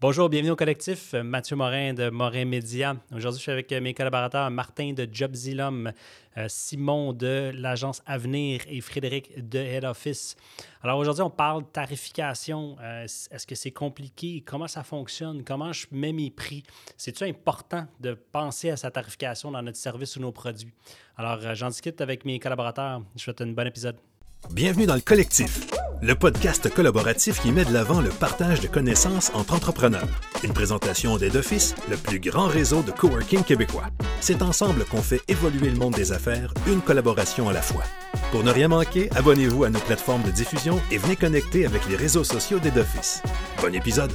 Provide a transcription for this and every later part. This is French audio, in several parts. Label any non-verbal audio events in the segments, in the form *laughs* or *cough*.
Bonjour, bienvenue au collectif. Mathieu Morin de Morin Média. Aujourd'hui, je suis avec mes collaborateurs Martin de Jobzilum, euh, Simon de l'agence Avenir et Frédéric de Head Office. Alors aujourd'hui, on parle tarification. Euh, est-ce que c'est compliqué? Comment ça fonctionne? Comment je mets mes prix? C'est-tu important de penser à sa tarification dans notre service ou nos produits? Alors, euh, j'en discute avec mes collaborateurs. Je vous souhaite un bon épisode. Bienvenue dans le collectif, le podcast collaboratif qui met de l'avant le partage de connaissances entre entrepreneurs. Une présentation d'Aide Office, le plus grand réseau de coworking québécois. C'est ensemble qu'on fait évoluer le monde des affaires, une collaboration à la fois. Pour ne rien manquer, abonnez-vous à nos plateformes de diffusion et venez connecter avec les réseaux sociaux d'Aide Office. Bon épisode!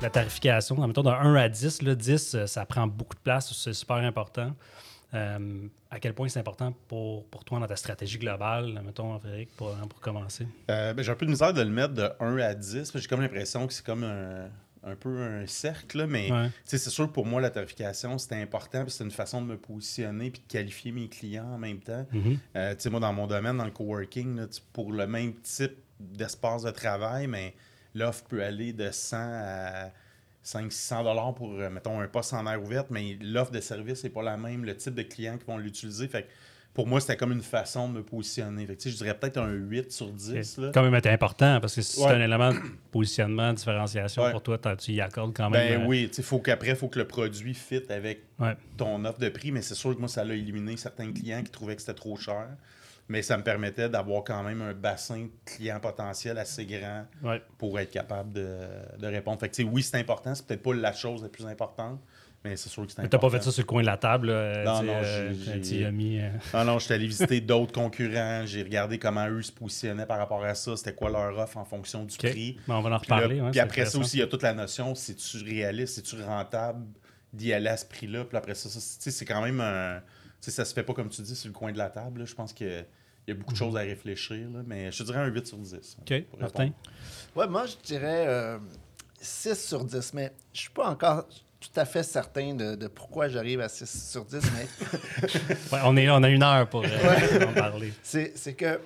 La tarification, mettons de 1 à 10, là, 10, euh, ça prend beaucoup de place, c'est super important. Euh, à quel point c'est important pour, pour, toi dans ta stratégie globale, mettons, Frédéric, pour, pour commencer? Euh, ben, j'ai un peu de misère de le mettre de 1 à 10. J'ai comme l'impression que c'est comme un, un, peu un cercle, mais c'est sûr pour moi, la tarification, c'était important, c'est une façon de me positionner puis de qualifier mes clients en même temps. Mm-hmm. Euh, moi, dans mon domaine, dans le coworking, pour le même type d'espace de travail, mais l'offre peut aller de 100 à 500-600 dollars pour, euh, mettons, un poste en air ouverte, mais l'offre de service n'est pas la même, le type de clients qui vont l'utiliser. Fait pour moi, c'était comme une façon de me positionner. Fait je dirais peut-être un 8 sur 10. Là. Quand même important parce que c'est un élément de positionnement, de différenciation pour toi, tu y accordes quand même. Ben euh, oui, il faut qu'après, il faut que le produit fit avec ton offre de prix, mais c'est sûr que moi, ça l'a éliminé certains clients qui trouvaient que c'était trop cher mais ça me permettait d'avoir quand même un bassin de clients potentiels assez grand pour être capable de, de répondre. Fait que, oui, c'est important, c'est peut-être pas la chose la plus importante, mais c'est sûr que c'est important. Tu n'as pas fait ça sur le coin de la table? non, non, euh, j'ai... Mis, euh. non, *laughs* non, j'étais allé visiter d'autres concurrents, j'ai regardé comment eux se positionnaient par rapport à ça, c'était quoi leur offre en fonction du prix. on va en reparler. Puis, après ça aussi, il y a toute la notion, c'est-tu réaliste, c'est-tu rentable d'y aller à ce prix-là? Puis après ça, ça c'est quand même un... ça se fait pas comme tu dis sur le coin de la table. Je pense que il y a beaucoup de mhm. choses à réfléchir, mais je dirais un 8 sur 10. OK. Martin? Ouais, moi, je dirais 6 euh, sur 10, mais je suis pas encore tout à fait certain de, pourquoi j'arrive à 6 sur 10, mais... *laughs* on, est, on a une heure pour euh, *laughs* en parler. C'est que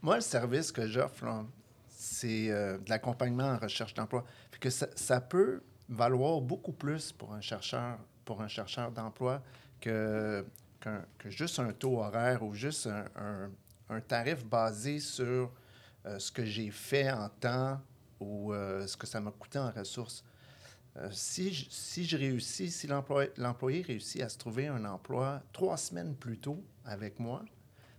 moi, le service que j'offre, c'est euh, de l'accompagnement en recherche d'emploi. que ça, peut valoir beaucoup plus pour un chercheur, pour un chercheur d'emploi que, que, juste un taux horaire ou juste un un tarif basé sur euh, ce que j'ai fait en temps ou euh, ce que ça m'a coûté en ressources. Euh, si, je, si je réussis, si l'employé réussit à se trouver un emploi trois semaines plus tôt avec moi,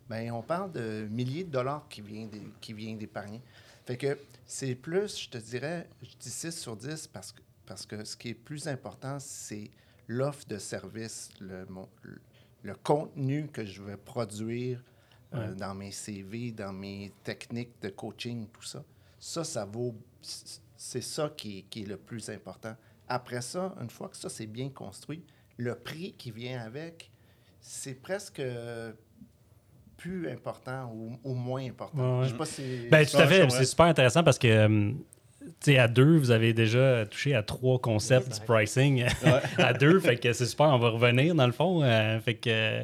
bien, on parle de milliers de dollars qui vient d'épargner. Fait que c'est plus, je te dirais, je dis 6 sur 10 parce que, parce que ce qui est plus important, c'est l'offre de service, le, le, contenu que je vais produire euh, dans mes CV, dans mes techniques de coaching, tout ça. Ça, ça vaut. C'est ça qui, qui, est le plus important. Après ça, une fois que ça c'est bien construit, le prix qui vient avec, c'est presque plus important ou, moins important. Je sais pas si... Ben, tout à fait. C'est super intéressant parce que euh, à deux, vous avez déjà touché à trois concepts du pricing *laughs* à deux. Fait que c'est super, on va revenir dans le fond. Euh, fait que,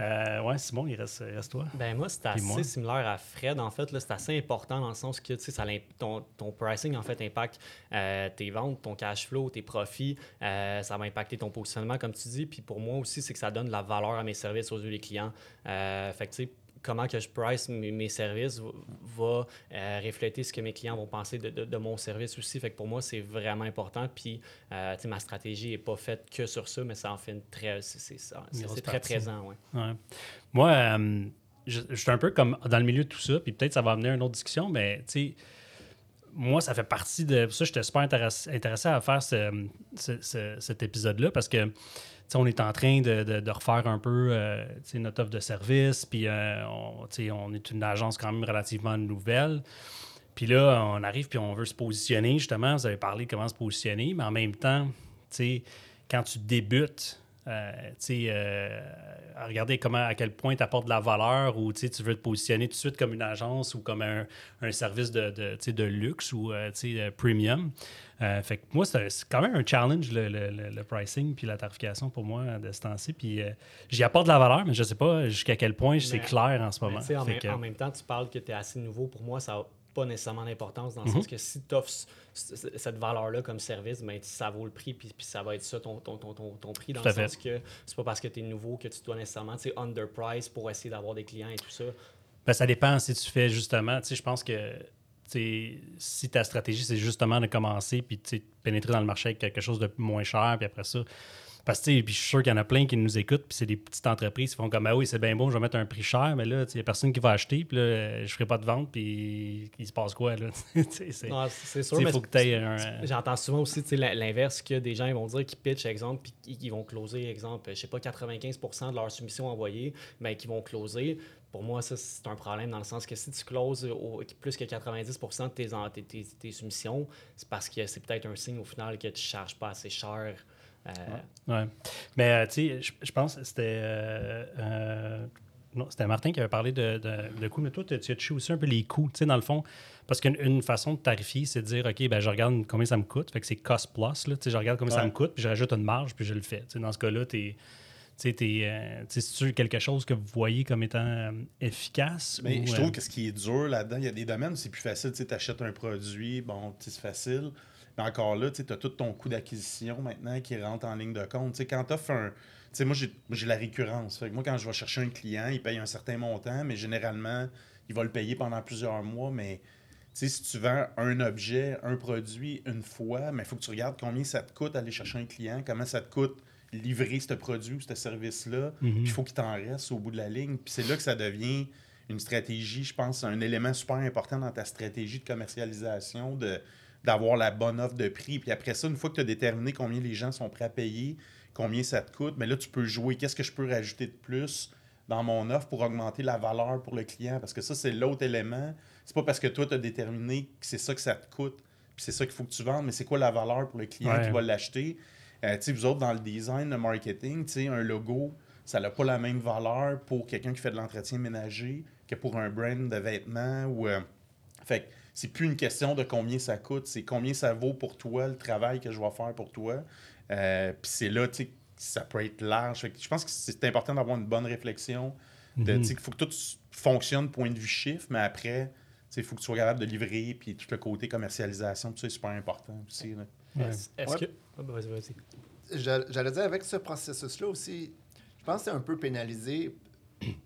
euh, ouais, Simon, il reste, reste toi. Ben moi, c'est assez similaire à Fred. En fait, c'est assez important dans le sens que ça, ton, ton pricing, en fait, impacte euh, tes ventes, ton cash flow, tes profits. ça va impacter ton positionnement, comme tu dis. Puis pour moi aussi, c'est que ça donne de la valeur à mes services aux yeux des clients. fait que, tu sais, comment que je price mes, services va euh, refléter ce que mes clients vont penser de, mon service aussi. Fait que pour moi, c'est vraiment important. Puis, euh, ma stratégie n'est pas faite que sur ça, mais ça en fait une très, c'est, très présent. Ouais. Moi, euh, je, suis un peu comme dans le milieu de tout ça, puis peut-être ça va amener une autre discussion, mais tu sais, moi, ça fait partie de ça. J'étais super intéressé, intéressé à faire cet épisode-là parce que on est en train de, refaire un peu euh, notre offre de service, puis euh, on, on, est une agence quand même relativement nouvelle. Puis là, on arrive, puis on veut se positionner, justement. Vous avez parlé de comment se positionner, mais en même temps, quand tu débutes, euh, euh, regarder comment, à quel point tu apportes de la valeur ou tu veux te positionner tout de suite comme une agence ou comme un, service de, de, de luxe ou euh, premium. fait que moi, c'est quand même un challenge, le, pricing puis la tarification pour moi de ce temps-ci. Puis j'y apporte de la valeur, mais je sais pas jusqu'à quel point c'est clair en ce moment. En, en, même temps, tu parles que tu es assez nouveau. Pour moi, ça pas nécessairement d'importance, dans le Mhm. sens que si tu offres cette valeur-là comme service, ben, ça vaut le prix, puis, puis ça va être ça ton, ton, ton, ton, ton prix, dans Tout le fait. sens que c'est pas parce que tu es nouveau que tu dois nécessairement underprice pour essayer d'avoir des clients et tout ça. Ben, ça dépend si tu fais justement. Tu sais, je pense que si ta stratégie, c'est justement de commencer puis pénétrer dans le marché avec quelque chose de moins cher, puis après ça. Parce que puis je suis sûr qu'il y en a plein qui nous écoutent, puis c'est des petites entreprises qui font comme Ah oui, c'est bien bon, je vais mettre un prix cher, mais là, il n'y a personne qui va acheter, puis là, je ferai pas de vente, puis il se passe quoi, là? *laughs* C'est- sûr, il mais faut que tu aies un. J'entends souvent aussi l'inverse que des gens ils vont dire qu'ils pitchent, exemple, puis qu'ils- vont closer, exemple, je sais pas, 95% de leur soumission envoyée, mais qu'ils vont closer. Pour moi, ça, c'est un problème dans le sens que si tu closes au- plus que 90% de tes, tes, tes- tes soumissions, c'est parce que c'est peut-être un signe au final que tu ne charges pas assez cher. Euh, Ouais. Mais euh, tu sais, je, pense que c'était. euh, euh, non, c'était Martin qui avait parlé de, de, de coûts, mais toi, tu tu as touché aussi un peu les coûts, tu sais, dans le fond? Parce qu'une une façon de tarifier, c'est de dire, OK, ben, je regarde combien ça me coûte. Fait que c'est cost plus, là. Tu sais, je regarde combien ça me coûte, puis je rajoute une marge, puis je le fais. Tu sais, dans ce cas-là, tu es. Tu sais, t'es, euh, c'est-tu quelque chose que vous voyez comme étant euh, efficace? Mais ou, je euh, trouve que ce qui est dur là-dedans, il y a des domaines où c'est plus facile. Tu achètes un produit, bon, c'est facile. Mais encore là, tu as tout ton coût d'acquisition maintenant qui rentre en ligne de compte. Tu sais, quand tu offres un. Tu sais, moi, j'ai la récurrence. Fait que moi, quand je vais chercher un client, il paye un certain montant, mais généralement, il va le payer pendant plusieurs mois. Mais si tu vends un objet, un produit une fois, mais il faut que tu regardes combien ça te coûte aller chercher un client, comment ça te coûte livrer ce produit ou ce service-là. Mhm. Puis Il faut qu'il t'en reste au bout de la ligne. Puis c'est là que ça devient une stratégie, je pense, un élément super important dans ta stratégie de commercialisation, de d'avoir la bonne offre de prix. Puis après ça, une fois que tu as déterminé combien les gens sont prêts à payer, combien ça te coûte, mais là, tu peux jouer. Qu'est-ce que je peux rajouter de plus dans mon offre pour augmenter la valeur pour le client? Parce que ça, c'est l'autre élément. C'est pas parce que toi, tu as déterminé que c'est ça que ça te coûte, puis c'est ça qu'il faut que tu vendes, mais c'est quoi la valeur pour le client Ouais. qui va l'acheter? Euh, tu sais, vous autres, dans le design, le marketing, tu sais, un logo, ça n'a pas la même valeur pour quelqu'un qui fait de l'entretien ménager que pour un brand de vêtements ou... euh, fait que c'est plus une question de combien ça coûte, c'est combien ça vaut pour toi, le travail que je vais faire pour toi. Euh, Puis c'est là, tu sais, ça peut être large. Fait que je pense que c'est important d'avoir une bonne réflexion. de, Mhm. tu sais, qu'il faut que tout fonctionne point de vue chiffre, mais après, il faut que tu sois capable de livrer, puis tout le côté commercialisation, tout ça, c'est super important aussi. là. Ouais. Est-ce est-ce Ouais. que. Ah, ben, vas-y, vas-y. J'all- J'allais dire, avec ce processus-là aussi, je pense que c'est un peu pénalisé.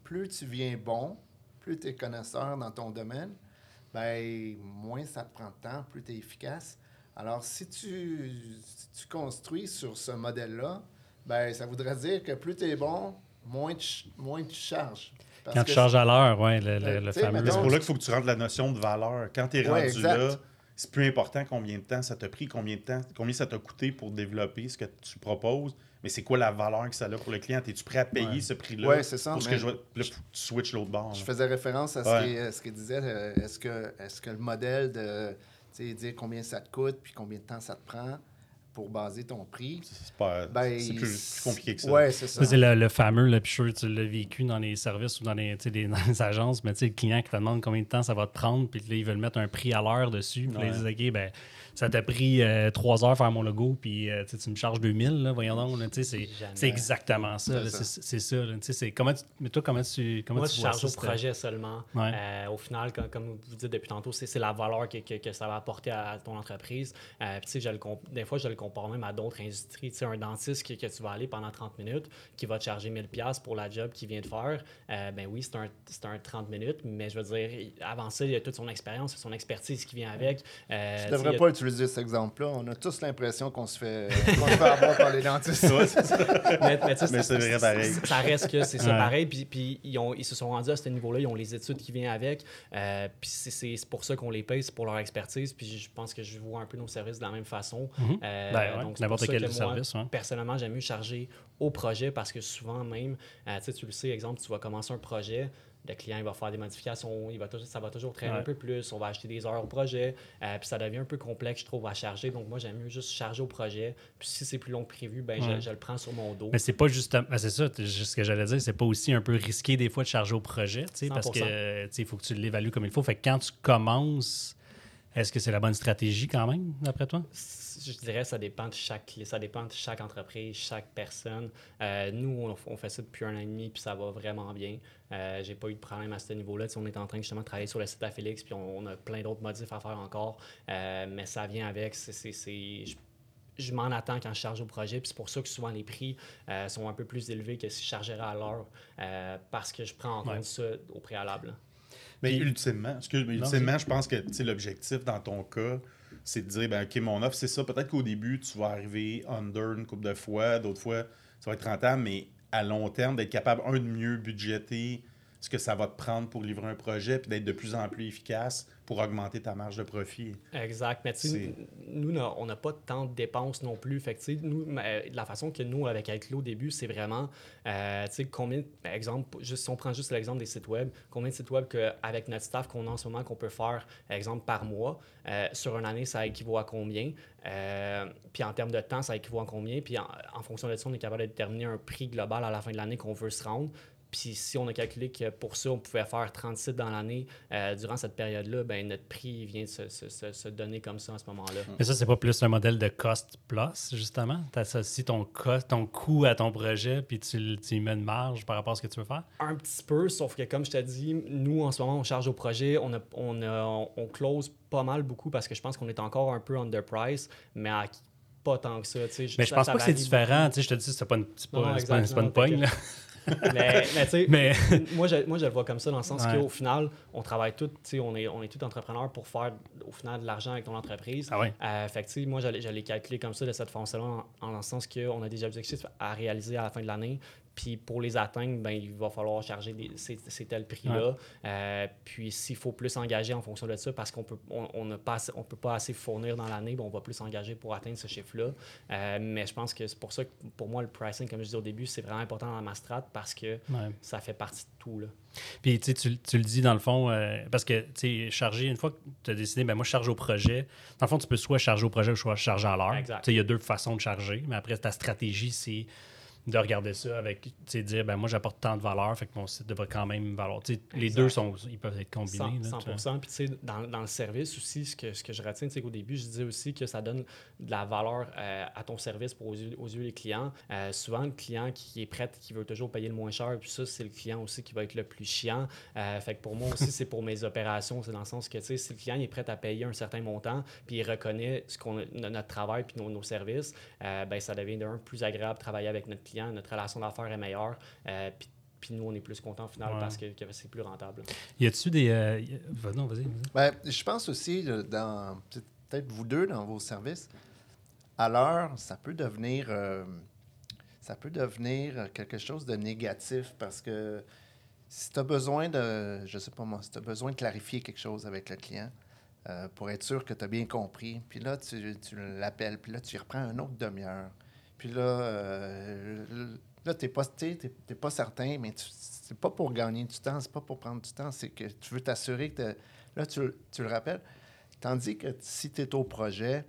Plus tu viens bon, plus tu es connaisseur dans ton domaine, ben, moins ça te prend de temps, plus tu es efficace. Alors, si tu, si tu construis sur ce modèle-là, ben, ça voudrait dire que plus tu es bon, moins tu, moins tu charges. Parce Quand que tu charges à l'heure, ouais, le, le- Euh, le fameux. Mais c'est pour là qu'il faut que tu rentres la notion de valeur. Quand tu es Ouais, rendu exact. là, c'est plus important combien de temps ça t'a pris, combien de temps, combien ça t'a coûté pour développer ce que tu proposes, mais c'est quoi la valeur que ça a pour le client? Es-tu prêt à payer Ouais. ce prix-là? Ouais, c'est ça, Pour ce que je tu switches l'autre bord. Je là. faisais référence à ce Ouais. qu'il ce qu'il disait. euh, Est-ce que, est que le modèle de tu sais, dire combien ça te coûte puis combien de temps ça te prend pour baser ton prix, C'est ben, plus, plus compliqué que ça. Ouais, c'est ça. C'est le, le fameux, là, puis je suis sûr que tu l'as vécu dans les services ou dans les, *laughs* dans les agences, mais tu sais, le client qui te demande combien de temps ça va te prendre, puis là, ils veulent mettre un prix à l'heure dessus, puis là, ils disent, OK, ben, ça t'a pris euh, trois heures faire mon logo, puis euh, tu me charges 2000, là, voyons donc, c'est, exactement ça, C'est là, ça. là, tu sais, c'est comment tu, mais toi, comment tu, comment Moi, tu je vois charge ça, au projet seulement. Ouais. Euh, au final, comme, comme vous dites depuis tantôt, c'est la valeur que, que- que ça va apporter à ton entreprise. Euh, puis, tu sais, je le des fois, je le compare même à d'autres industries. Tu sais, un dentiste que, que tu vas aller pendant 30 minutes, qui va te charger 1000$ pour la job qu'il vient de faire, euh, ben oui, c'est un, c'est un 30 minutes, mais je veux dire, avant ça, il y a toute son expérience, son expertise qui vient avec. Euh, Je tu devrais pas utiliser cet exemple-là. On a tous l'impression qu'on se fait, qu'on se fait avoir par les dentistes. *laughs* mais, mais tu sais, Mais c'est vrai pareil. Ça reste que c'est ça Ouais. pareil. Puis, puis ils, ont, ils se sont rendus à ce niveau-là. Ils ont les études qui viennent avec. Euh, puis c'est- pour ça qu'on les paye, c'est pour leur expertise. Puis je pense que je vois un peu nos services de la même façon. Mhm. Euh, Ben ouais, donc c'est n'importe quel que moi, service, ouais. Personnellement, j'aime mieux charger au projet parce que souvent même, euh, tu sais, tu le sais, exemple, tu vas commencer un projet. Le client il va faire des modifications, il va toujours- ça va toujours traîner Ouais. un peu plus, on va acheter des heures au projet, euh, puis ça devient un peu complexe, je trouve, à charger. Donc moi, j'aime mieux juste charger au projet. Puis si c'est plus long que prévu, ben, je- Ouais. je, le prends sur mon dos. Mais c'est pas juste. ben, c'est ça, ce que j'allais dire, c'est pas aussi un peu risqué des fois de charger au projet, tu sais, parce 100%. que tu sais, il faut que tu l'évalues comme il faut. Fait que quand tu commences Est-ce que c'est la bonne stratégie quand même, d'après toi? Je dirais que ça dépend de chaque, ça dépend de chaque entreprise, chaque personne. Euh, nous, on, fait ça depuis un an et demi, puis ça va vraiment bien. Euh, j'ai pas eu de problème à ce niveau-là. on est en train justement de travailler sur le site à Félix, puis on, a plein d'autres modifs à faire encore. Euh, mais ça vient avec. c'est je m'en attends quand je charge au projet. Puis c'est pour ça que souvent les prix euh, sont un peu plus élevés que si je chargerais à l'heure parce que je prends en compte ça au préalable. Mais ultimement, excuse, mais ultimement je pense que l'objectif dans ton cas, c'est de dire ben, OK, mon offre, c'est ça. Peut-être qu'au début, tu vas arriver under une couple de fois, d'autres fois, ça va être rentable, mais à long terme, d'être capable, un, de mieux budgéter ce que ça va te prendre pour livrer un projet, puis d'être de plus en plus efficace pour augmenter ta marge de profit. Exact. Mais nous, on n'a pas tant de dépenses non plus. Fait que, nous, la façon que nous, avec Iclo au début, c'est vraiment, euh, combien, par exemple, juste, si on prend juste l'exemple des sites web, combien de sites web avec notre staff qu'on a en ce moment qu'on peut faire, exemple, par mois, euh, sur une année, ça équivaut à combien? Euh, puis en termes de temps, ça équivaut à combien? Puis en, en fonction de ça, on est capable de déterminer un prix global à la fin de l'année qu'on veut se rendre. Puis si on a calculé que pour ça, on pouvait faire 30 sites dans l'année euh, durant cette période-là, ben notre prix vient de se, se, se, donner comme ça en ce moment-là. Mais ça, c'est pas plus un modèle de cost plus, justement? Tu associes ton, cost, ton coût à ton projet, puis tu, tu mets une marge par rapport à ce que tu veux faire? Un petit peu, sauf que comme je t'ai dit, nous, en ce moment, on charge au projet, on, a, on, on close pas mal beaucoup parce que je pense qu'on est encore un peu underpriced, mais à pas tant que ça. Mais je pense pas que c'est différent. Je te dis, c'est pas une, pas, pas, pas une pogne. *laughs* mais, tu sais, mais... moi, je, moi, je le vois comme ça dans le sens qu'au final, on travaille tous, on est, on est tous entrepreneurs pour faire au final de l'argent avec ton entreprise. Ah ouais. euh, fait que, moi, j'allais calculer comme ça de cette façon-là, en, en, le sens qu'on a des objectifs à réaliser à la fin de l'année. Puis pour les atteindre, ben, il va falloir charger ces, tel prix-là. Euh, puis s'il faut plus s'engager en fonction de ça, parce qu'on peut on, on on peut pas assez fournir dans l'année, ben, on va plus s'engager pour atteindre ce chiffre-là. Euh, mais je pense que c'est pour ça que pour moi, le pricing, comme je disais au début, c'est vraiment important dans ma strat parce que ça fait partie de tout. Là. Puis tu, tu le dis dans le fond, euh, parce que tu charger, une fois que tu as décidé, ben moi je charge au projet, dans le fond, tu peux soit charger au projet ou soit charger à l'heure. Il y a deux façons de charger, mais après, ta stratégie, c'est de regarder ça avec, tu sais, dire, ben moi, j'apporte tant de valeur, fait que mon site devrait quand même valoir. les deux, sont, ils peuvent être combinés. 100, Puis, tu sais, dans, dans, le service aussi, ce que, ce que je retiens, c'est qu'au début, je disais aussi que ça donne de la valeur euh, à ton service pour aux yeux, aux yeux des clients. Euh, souvent, le client qui est prêt, qui veut toujours payer le moins cher, puis ça, c'est le client aussi qui va être le plus chiant. Euh, fait que pour moi aussi, c'est pour mes opérations, c'est dans le sens que, tu sais, si le client est prêt à payer un certain montant, puis il reconnaît ce qu'on notre travail puis nos, nos services, ben ça devient d'un plus agréable de travailler avec notre client notre relation d'affaires est meilleure. Euh, puis nous, on est plus content au final parce que, c'est plus rentable. Y a-tu des. Euh, non, vas-y. Ben, je pense aussi, dans peut-être vous deux, dans vos services, à l'heure, ça peut devenir. Euh, ça peut devenir quelque chose de négatif parce que si tu as besoin de, je sais pas moi, si tu as besoin de clarifier quelque chose avec le client pour être sûr que tu as bien compris, puis là, tu, tu l'appelles, puis là, tu reprends un autre demi-heure. Puis là, euh, là tu n'es pas, pas certain, mais c'est pas pour gagner du temps, c'est pas pour prendre du temps, c'est que tu veux t'assurer que là, tu, tu, le rappelles. Tandis que si tu es au projet,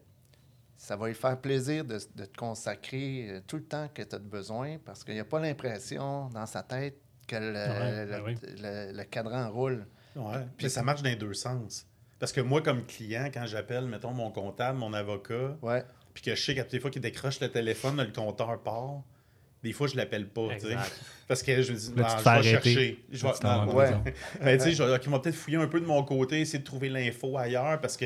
ça va lui faire plaisir de, de te consacrer euh, tout le temps que tu as besoin parce qu'il n'y a pas l'impression dans sa tête que le, ben le, cadran roule. Ouais. Puis ça marche dans les deux sens. Parce que moi, comme client, quand j'appelle, mettons, mon comptable, mon avocat, ouais puis que je sais qu'à des fois qu'il décroche le téléphone, le compteur part. Des fois, je l'appelle pas, Parce que je me dis, bah, je vais chercher. Je vais, non, ouais. *laughs* ben, tu sais, je vais peut-être fouiller un peu de mon côté, essayer de trouver l'info ailleurs, parce que,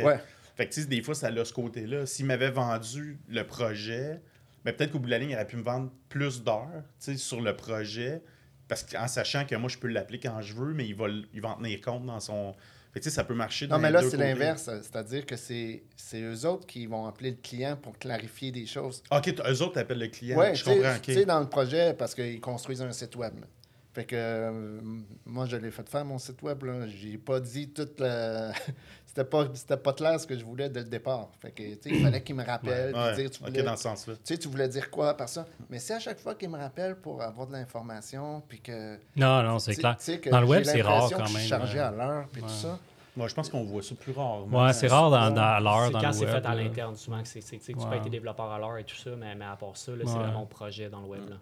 fait que, des fois, ça a ce côté-là. S'il m'avait vendu le projet, ben, peut-être qu'au bout de la ligne, il aurait pu me vendre plus d'heures, sur le projet, parce qu'en sachant que moi, je peux l'appeler quand je veux, mais il va, il va en tenir compte dans son, fait ça peut marcher Non, mais là, c'est l'inverse. C'est-à-dire que c'est eux autres qui vont appeler le client pour clarifier des choses. OK, eux autres appellent le client. Oui, je comprends. Tu sais, dans le projet, parce qu'ils construisent un site web. Fait que euh, moi, je l'ai fait faire mon site web. J'ai pas dit toute la. C'était pas, pas clair ce que je voulais dès le départ. Fait que, il fallait qu'il me rappelle. dire, tu voulais, dans ce sens-là. Tu sais, tu voulais dire quoi par ça? Mais c'est à chaque fois qu'il me rappelle pour avoir de l'information, puis que... Non, non, c'est clair. dans le web, c'est rare quand même. chargé à l'heure, puis tout ça. Moi, je pense qu'on voit ça plus rarement. Ouais, c'est rare dans, dans, l'heure. C'est quand c'est fait à l'interne, souvent, que c'est, c'est- tu peux être développeur à l'heure et tout ça, mais, mais à part ça, c'est vraiment projet dans le web. Là.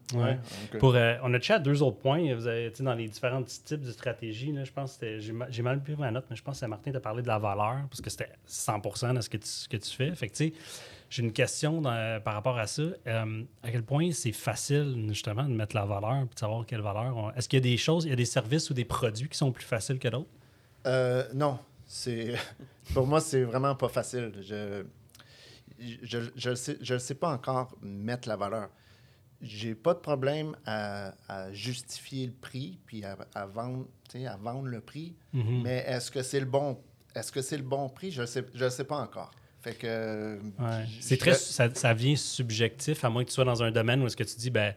Pour, euh, on a chat deux autres points. Vous avez, dans les différents types de stratégies, là, je pense que c'était- j'ai ma- j'ai mal pris ma note, mais je pense que Martin t'a parlé de la valeur, parce que c'était 100% de ce que tu, ce que tu fais. Fait que, tu sais, j'ai une question dans- par rapport à ça. Euh, à quel point c'est facile, justement, de mettre la valeur et de savoir quelle valeur. on- Est-ce qu'il y a des choses, il y a des services ou des produits qui sont plus faciles que d'autres? Euh, non, c'est *laughs* pour moi c'est vraiment pas facile. Je je sais je le sais pas encore mettre la valeur. J'ai pas de problème à, à justifier le prix puis à, à vendre sais, à vendre le prix. Mhm. Mais est-ce que c'est le bon est-ce que c'est le bon prix? Je le sais je le sais pas encore. Fait que Ouais. je- C'est très, ça, ça vient subjectif, à moins que tu sois dans un domaine où est-ce que tu dis, ben,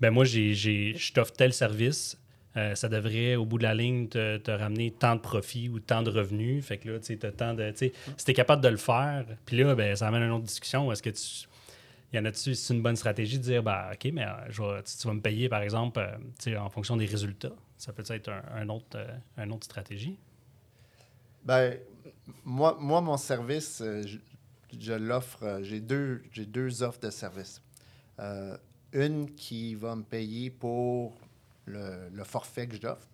ben moi, j'ai, je t'offre tel service, euh, ça devrait, au bout de la ligne, te, ramener tant de profit ou tant de revenus. Fait que là, tu sais, tant de. Tu si t'es capable de le faire, puis là, ben, ça amène à une autre discussion. Est-ce que tu. Y en a-tu, c'est une bonne stratégie de dire, ben, OK, mais euh, tu, tu vas me payer, par exemple, euh, tu en fonction des résultats? Ça peut être un, autre, euh, une autre stratégie. Ben, moi, moi, mon service, euh, je, l'offre. J'ai deux, deux offres de service. Une qui va me payer pour le, le forfait que j'offre.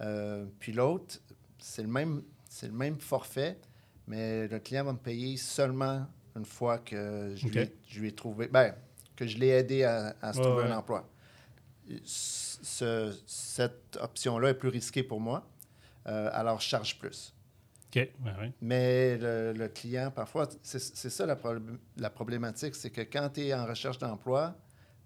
Euh, puis l'autre, c'est le même, c'est le même forfait, mais le client va me payer seulement une fois que je, lui, ai- je lui ai trouvé, ben, que je l'ai aidé à, à se Ouais, trouver ouais. un emploi. Ce- cette option-là est plus risquée pour moi, euh, alors je charge plus. OK, ouais. Mais le, le client, parfois, c'est ça la problématique, c'est que quand tu es en recherche d'emploi,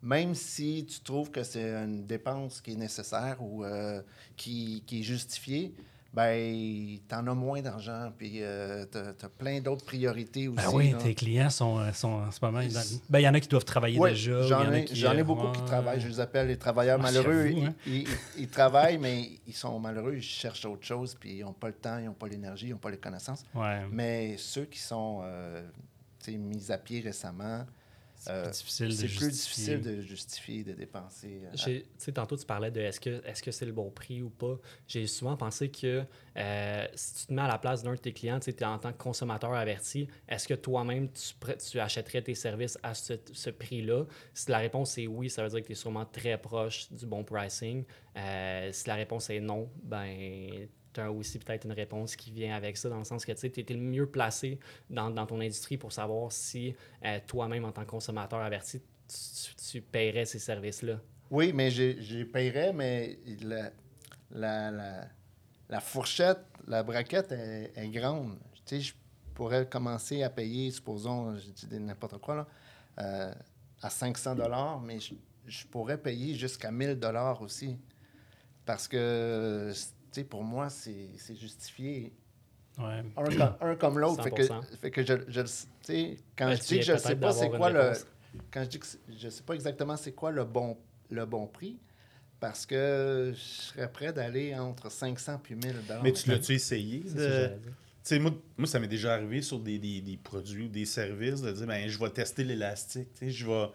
même si tu trouves que c'est une dépense qui est nécessaire ou euh, qui, qui est justifiée, ben, tu en as moins d'argent, puis tu as, plein d'autres priorités aussi. Ben oui, là. tes clients sont, euh, sont en ce moment. dans- Ben, il y en a qui doivent travailler déjà. J'en ai, qui, j'en ai euh, beaucoup qui travaillent. Je les appelle les travailleurs Ah, malheureux. hein. ils- ils- ils travaillent, mais ils sont malheureux. Ils cherchent autre chose, puis ils n'ont pas le temps, ils n'ont pas l'énergie, ils n'ont pas les connaissances. Ouais. Mais ceux qui sont euh, mis à pied récemment, C'est euh, plus difficile de c'est plus justifier. difficile de justifier, de dépenser. euh, J'ai- Tu sais, tantôt, tu parlais de est-ce que est-ce que c'est le bon prix ou pas. J'ai souvent pensé que euh, si tu te mets à la place d'un de tes clients, tu es en tant que consommateur averti, est-ce que toi-même, tu, achèterais tes services à ce, ce prix-là? Si la réponse est oui, ça veut dire que tu es sûrement très proche du bon pricing. Euh, si la réponse est non, ben tu aussi peut-être une réponse qui vient avec ça, dans le sens que tu es le mieux placé dans, dans ton industrie pour savoir si euh, toi-même, en tant que consommateur averti, tu, paierais ces services-là. Oui, mais j'ai paierais, mais la, la, la, fourchette, la braquette est, grande. Tu sais, je pourrais commencer à payer, supposons, je dis n'importe quoi, là, euh, à 500 mais je, je pourrais payer jusqu'à 1000 aussi. Parce que, tu sais, pour moi, c'est c'est justifié Ouais. un comme, un comme l'autre. Fait que, 100%. fait que je, je quand Ben, je tu dis que je sais pas c'est quoi le. Quand je dis que je sais pas exactement c'est quoi le bon, le bon prix, parce que je serais prêt d'aller entre 500 puis 1000 dollars. Mais tu l'as-tu essayé? De- moi, moi, ça m'est déjà arrivé sur des, des- des produits ou des services de dire, ben, je vais tester l'élastique, tu sais, je vais,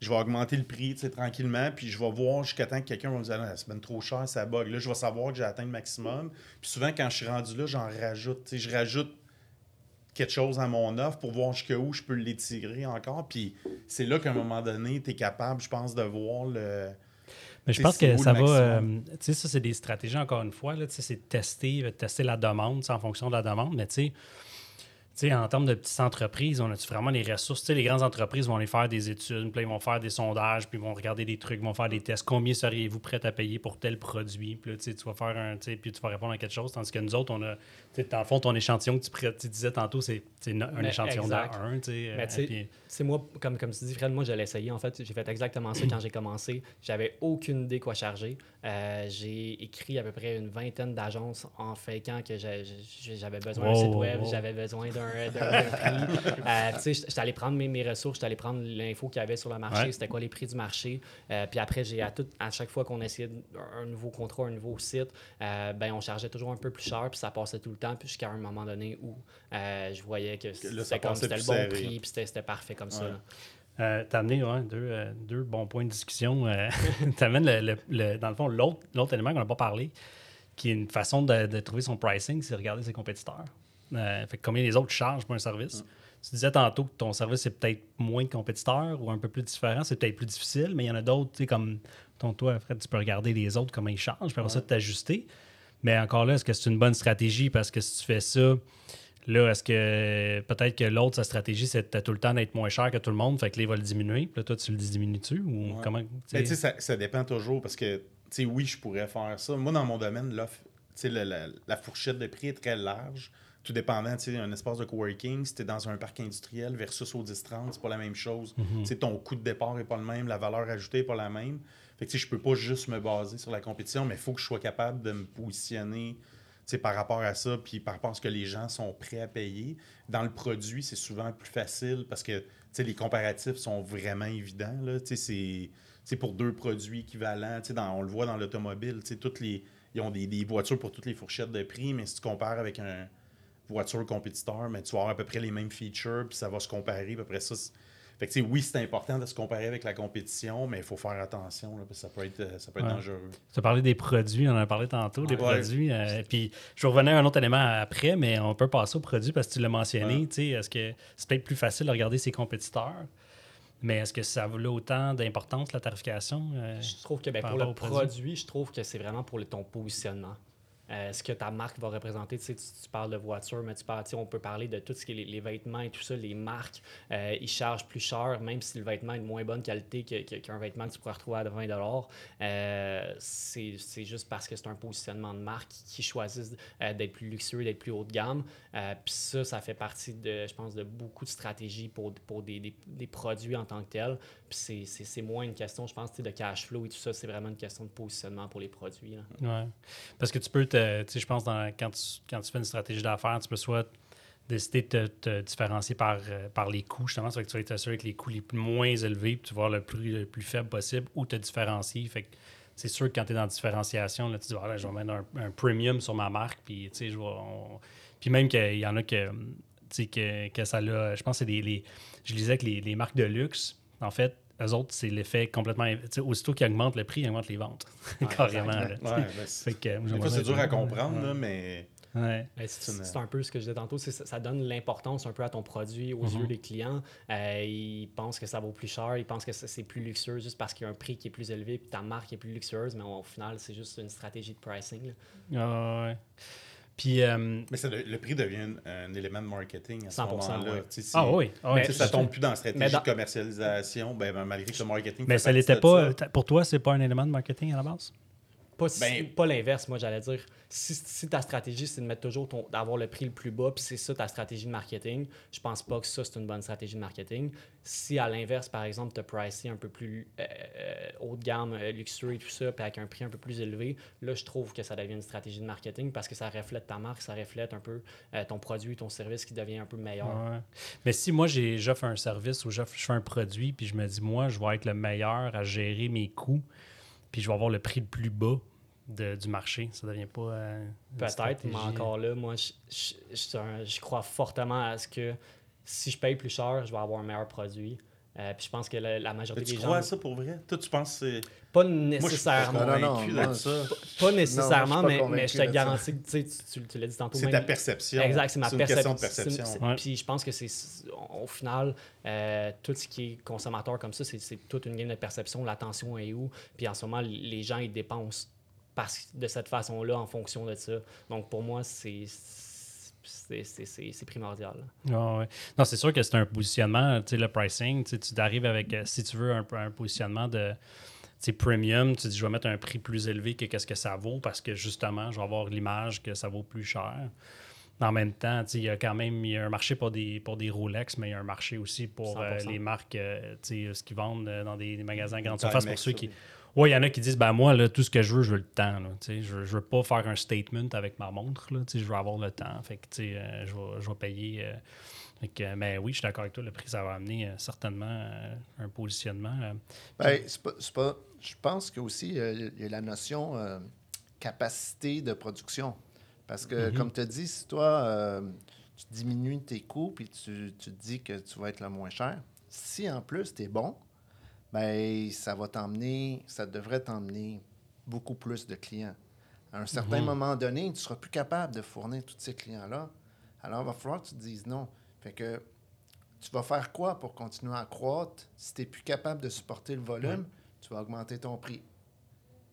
je vais augmenter le prix, tu sais, tranquillement, puis je vais voir jusqu'à temps que quelqu'un va me dire, ah, c'est bien trop cher, ça bug. Là, je vais savoir que j'ai atteint le maximum. Puis souvent, quand je suis rendu là, j'en rajoute, je rajoute quelque chose à mon offre pour voir jusqu'où je peux l'étirer encore. Puis c'est là qu'à un moment donné, tu es capable, je pense, de voir le... Mais je pense que ça va. euh, tu sais, ça, c'est des stratégies, encore une fois. là, tu sais, C'est tester, tester la demande, c'est en fonction de la demande. Mais tu sais, sais, en termes de petites entreprises, on a-tu vraiment les ressources? Les grandes entreprises vont aller faire des études, puis ils vont faire des sondages, puis ils vont regarder des trucs, ils vont faire des tests. Combien seriez-vous prêt à payer pour tel produit? Puis là, tu vas faire un, puis tu vas répondre à quelque chose. Tandis que nous autres, on a, dans le fond, ton échantillon que tu, disais tantôt, c'est un échantillon d'un, euh, puis- C'est moi, comme, comme tu dis, Fred, moi, je l'ai essayé. En fait, j'ai fait exactement ça quand j'ai commencé. J'avais aucune idée quoi charger. Euh, j'ai écrit à peu près une vingtaine d'agences en faisant que j'avais besoin d'un site web, j'avais besoin d'un d'un- d'un prix. Euh, tu sais, j'étais allé prendre mes, mes ressources, j'étais allé prendre l'info qu'il y avait sur le marché, Ouais. c'était quoi les prix du marché. Euh, puis après, j'ai à, tout, à chaque fois qu'on essayait de- un nouveau contrat, un nouveau site, euh, ben, on chargeait toujours un peu plus cher, puis ça passait tout le temps, puis jusqu'à un moment donné où euh, je voyais que c'était comme passait c'était le bon serré. prix, puis c'était c'était parfait comme ça. Là. Euh, T'as amené ouais, deux, euh, deux bons points de discussion. Euh, *laughs* T'amènes, le, le- le- dans le fond, l'autre l'autre élément qu'on n'a pas parlé, qui est une façon de, trouver son pricing, c'est regarder ses compétiteurs. Euh, fait combien les autres chargent pour un service? Tu disais tantôt que ton service est peut-être moins de compétiteurs ou un peu plus différent, c'est peut-être plus difficile, mais il y en a d'autres, tu sais, comme ton toi, Fred, tu peux regarder les autres, comment ils changent, puis après ça, t'ajuster. Mais encore là, est-ce que c'est une bonne stratégie? Parce que si tu fais ça, là, est-ce que peut-être que l'autre, sa stratégie, c'est tout le temps d'être moins cher que tout le monde, fait que là, il va le diminuer, puis là, toi, tu le diminues-tu? Ou comment. Mais tu sais, ça, ça, dépend toujours parce que, tu sais, oui, je pourrais faire ça. Moi, dans mon domaine, la, la, la, fourchette de prix est très large tout dépendant, tu sais, un espace de coworking, si tu es dans un parc industriel versus au 10-30, c'est pas la même chose. Mhm. Ton coût de départ n'est pas le même, la valeur ajoutée n'est pas la même. Fait que, je peux pas juste me baser sur la compétition, mais il faut que je sois capable de me positionner par rapport à ça, puis par rapport à ce que les gens sont prêts à payer. Dans le produit, c'est souvent plus facile parce que les comparatifs sont vraiment évidents. Là. Tu sais, c'est pour deux produits équivalents. Tu sais, dans, on le voit dans l'automobile. Tu sais, toutes les, ils ont des, des, voitures pour toutes les fourchettes de prix, mais si tu compares avec un, voiture compétiteur, mais tu vas avoir à peu près les mêmes features, puis ça va se comparer. à peu près ça, fait que, oui, c'est important de se comparer avec la compétition, mais il faut faire attention, parce que ça peut être, ça peut être dangereux. Tu as parlé des produits, on en a parlé tantôt, des produits. Euh, puis je vais revenir à un autre élément après, mais on peut passer aux produits parce que tu l'as mentionné. Est-ce que c'est peut-être plus facile de regarder ses compétiteurs? Mais est-ce que ça vaut autant d'importance, la tarification? Euh, je trouve que ben, pour le produit, je trouve que c'est vraiment pour ton positionnement. Euh, ce que ta marque va représenter. Tu, sais, tu, parles de voiture, mais tu parles, on peut parler de tout ce qui est les, vêtements et tout ça. Les marques, euh, ils chargent plus cher, même si le vêtement est de moins bonne qualité qu'un vêtement que tu pourrais retrouver à 20 euh, C'est juste parce que c'est un positionnement de marque qui choisissent d'être plus luxueux, d'être plus haut de gamme. Puis ça, ça fait partie, de, je pense, de beaucoup de stratégies pour, pour des, des, produits en tant que tels. Puis c'est moins une question, je pense, de cash flow et tout ça. C'est vraiment une question de positionnement pour les produits. Oui. Parce que tu peux, te, je pense, dans, quand, tu, quand tu fais une stratégie d'affaires, tu peux soit décider de te, différencier par, euh, par les coûts, justement, ça que tu vas être assuré avec les coûts les plus moins élevés, puis tu vas avoir le prix le plus faible possible, ou te différencier. Fait que c'est sûr que quand tu es dans la différenciation, là, tu dis, voilà, je vais mettre un, premium sur ma marque, puis, je puis même qu'il y en a que, que, que ça l'a, je pense que c'est des, je lisais que les, les marques de luxe, en fait, eux autres, c'est l'effet complètement. Aussitôt qu'ils augmentent le prix, ils augmentent les ventes. *laughs* Carrément. Ouais, ben, c'est dur à comprendre, mais. Ben, c'est un peu ce que je disais tantôt, ça, donne l'importance un peu à ton produit aux mm-hmm. yeux des clients. Euh, ils pensent que ça vaut plus cher, ils pensent que c'est plus luxueux juste parce qu'il y a un prix qui est plus élevé puis ta marque est plus luxueuse, mais au final, c'est juste une stratégie de pricing. Ah, ouais. Puis, euh, mais le, prix devient un, élément de marketing à ce moment-là. ah oui. Ah ça ne tombe plus dans la stratégie de commercialisation, ben, ben, malgré que le marketing. Mais ça l'était pas. Pour toi, c'est pas un élément de marketing à la base? Pas, ben, pas l'inverse, moi, j'allais dire si, ta stratégie, c'est de mettre toujours ton, d'avoir le prix le plus bas, puis c'est ça ta stratégie de marketing, je pense pas que ça, c'est une bonne stratégie de marketing. Si à l'inverse, par exemple, tu as pricé un peu plus euh, euh, haut de gamme, euh, luxueux et tout ça, puis avec un prix un peu plus élevé, là, je trouve que ça devient une stratégie de marketing parce que ça reflète ta marque, ça reflète un peu ton produit, ton service qui devient un peu meilleur. Mais si moi, j'offre un service ou j'offre un produit, puis je me dis, moi, je vais être le meilleur à gérer mes coûts, puis je vais avoir le prix le plus bas du marché. Ça devient pas. Euh, Peut-être, mais encore là, moi, je, je, crois fortement à ce que si je paye plus cher, je vais avoir un meilleur produit. Euh, puis je pense que la, majorité des gens. Tu crois à ça pour vrai? Toi, tu penses que c'est. Pas nécessairement. Moi, je suis ça. Pas, nécessairement, mais, mais, je te garantis que tu, tu, tu l'as dit tantôt. C'est ta perception. Exact, c'est ma perception. Une question de perception. Puis je pense que c'est. Au final, euh, tout ce qui est consommateur comme ça, c'est toute une game de perception. L'attention est où? Puis en ce moment, les gens, ils dépensent de cette façon-là en fonction de ça. Donc pour moi, c'est c'est primordial. Ah non, c'est sûr que c'est un positionnement, tu sais, le pricing, tu arrives avec, euh, si tu veux, un, un positionnement de premium, tu dis je vais mettre un prix plus élevé que qu'est-ce que ça vaut parce que justement, je vais avoir l'image que ça vaut plus cher. En même temps, il y a quand même y a un marché pour des, pour des Rolex, mais il y a un marché aussi pour euh, les marques, euh, ce qu'ils vendent dans des, magasins grande surface pour ceux qui. Oui, il y en a qui disent ben moi, là, tout ce que je veux, je veux le temps. Là, je ne veux pas faire un statement avec ma montre. Là, je veux avoir le temps. Fait que, euh, je, vais, je vais payer. Euh, mais oui, je suis d'accord avec toi. Le prix, ça va amener euh, certainement un positionnement. Ben, c'est pas, je pense qu'aussi, il y a la notion capacité de production. Parce que, mm-hmm. comme tu as dit, si toi, tu diminues tes coûts puis tu, tu te dis que tu vas être le moins cher, si en plus tu es bon, ben, ça va t'emmener, ça devrait t'emmener beaucoup plus de clients. À un certain moment donné, tu ne seras plus capable de fournir tous ces clients-là. Alors, il va falloir que tu te dises non. Fait que tu vas faire quoi pour continuer à croître? Si tu n'es plus capable de supporter le volume? Tu vas augmenter ton prix.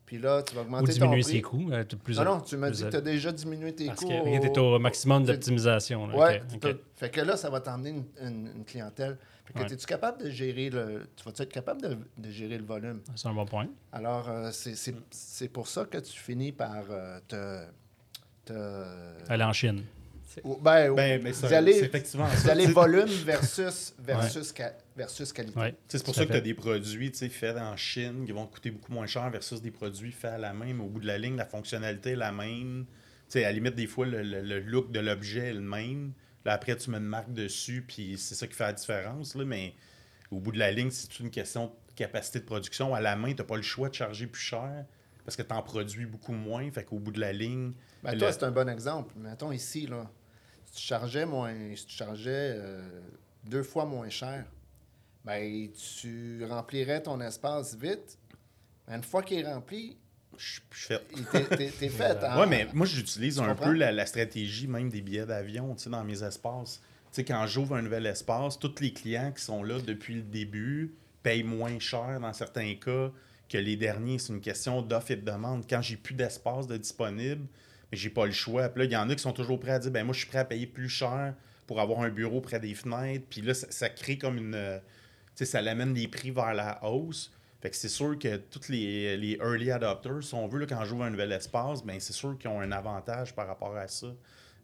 Puis là, tu vas augmenter Ou diminuer ton prix. ses coûts. euh, plus non, non, tu m'as dit que tu as déjà diminué tes Parce coûts. que tu es au maximum d'optimisation. ok. fait que là, ça va t'emmener une, une- une clientèle. Fait que Ouais. es-tu capable de gérer le. Tu vas être capable de, de gérer le volume? C'est un bon point. Alors, euh, c'est- c'est c'est pour ça que tu finis par euh, te. te Aller en Chine. ou- ben, Ben, ben, c'est vous allez, effectivement vous ça, allez tu volume versus, versus, ca- versus qualité. Ouais. Tu C'est pour ça que tu as des produits tu faits en Chine qui vont te coûter beaucoup moins cher versus des produits faits à la main, mais au bout de la ligne, la fonctionnalité est la même. Tu sais, à la limite, des fois, le, le- le look de l'objet est le même. Là, après, tu mets une marque dessus, puis c'est ça qui fait la différence. Là, mais au bout de la ligne, c'est une question de capacité de production. À la main, tu n'as pas le choix de charger plus cher parce que tu en produis beaucoup moins. Fait qu'au bout de la ligne, Ben, le- toi, c'est un bon exemple. Mettons ici, là, si tu chargeais, moins, si tu chargeais euh, deux fois moins cher, ben, tu remplirais ton espace vite. Mais une fois qu'il est rempli, je il t'est- t'es t'es *laughs* fait. hein? Ouais, mais moi, j'utilise un comprends? peu la, la stratégie même des billets d'avion, tu sais, dans mes espaces. Tu sais, quand j'ouvre un nouvel espace, tous les clients qui sont là depuis le début payent moins cher dans certains cas que les derniers. C'est une question d'offre et de demande. Quand j'ai plus d'espace de disponible, mais j'ai pas le choix. Puis là, il y en a qui sont toujours prêts à dire, ben moi, je suis prêt à payer plus cher pour avoir un bureau près des fenêtres. Puis là, ça, ça crée comme une... Tu sais, ça l'amène les prix vers la hausse. Fait que c'est sûr que tous les, early adopters, si on veut, là, quand j'ouvre un nouvel espace, ben c'est sûr qu'ils ont un avantage par rapport à ça.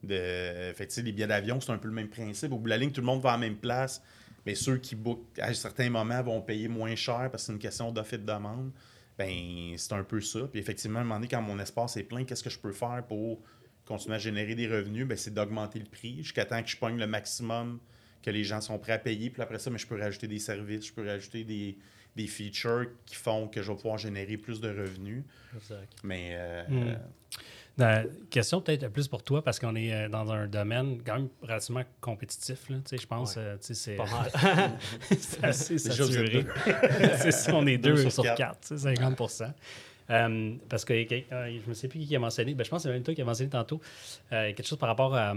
De... Fait que, les billets d'avion, c'est un peu le même principe. Au bout de la ligne, tout le monde va à la même place. Mais ceux qui bookent à certains moments vont payer moins cher parce que c'est une question d'offre et de demande. Ben, c'est un peu ça. Puis effectivement, à un moment donné, quand mon espace est plein, qu'est-ce que je peux faire pour continuer à générer des revenus? Ben, c'est d'augmenter le prix jusqu'à temps que je pogne le maximum que les gens sont prêts à payer. Puis après ça, mais je peux rajouter des services, je peux rajouter des, des features qui font que je vais pouvoir générer plus de revenus. Exact. Mais euh, Hmm. euh, Dans- question peut-être plus pour toi, parce qu'on est euh, dans un domaine quand même relativement compétitif. Là, tu sais, je pense Ouais. euh, tu sais, c'est Pas mal. *laughs* c'est assez saturé. *laughs* c'est ça, on est Deux deux, sur sur quatre. quatre, tu sais, 50 Euh, parce que euh, je ne sais plus qui a mentionné, ben, je pense que c'est même toi qui a mentionné tantôt euh, quelque chose par rapport à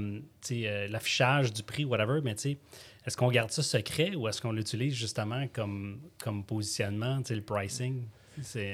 l'affichage du prix, whatever, mais tu sais, est-ce qu'on garde ça secret ou est-ce qu'on l'utilise justement comme, comme positionnement, tu sais, le pricing?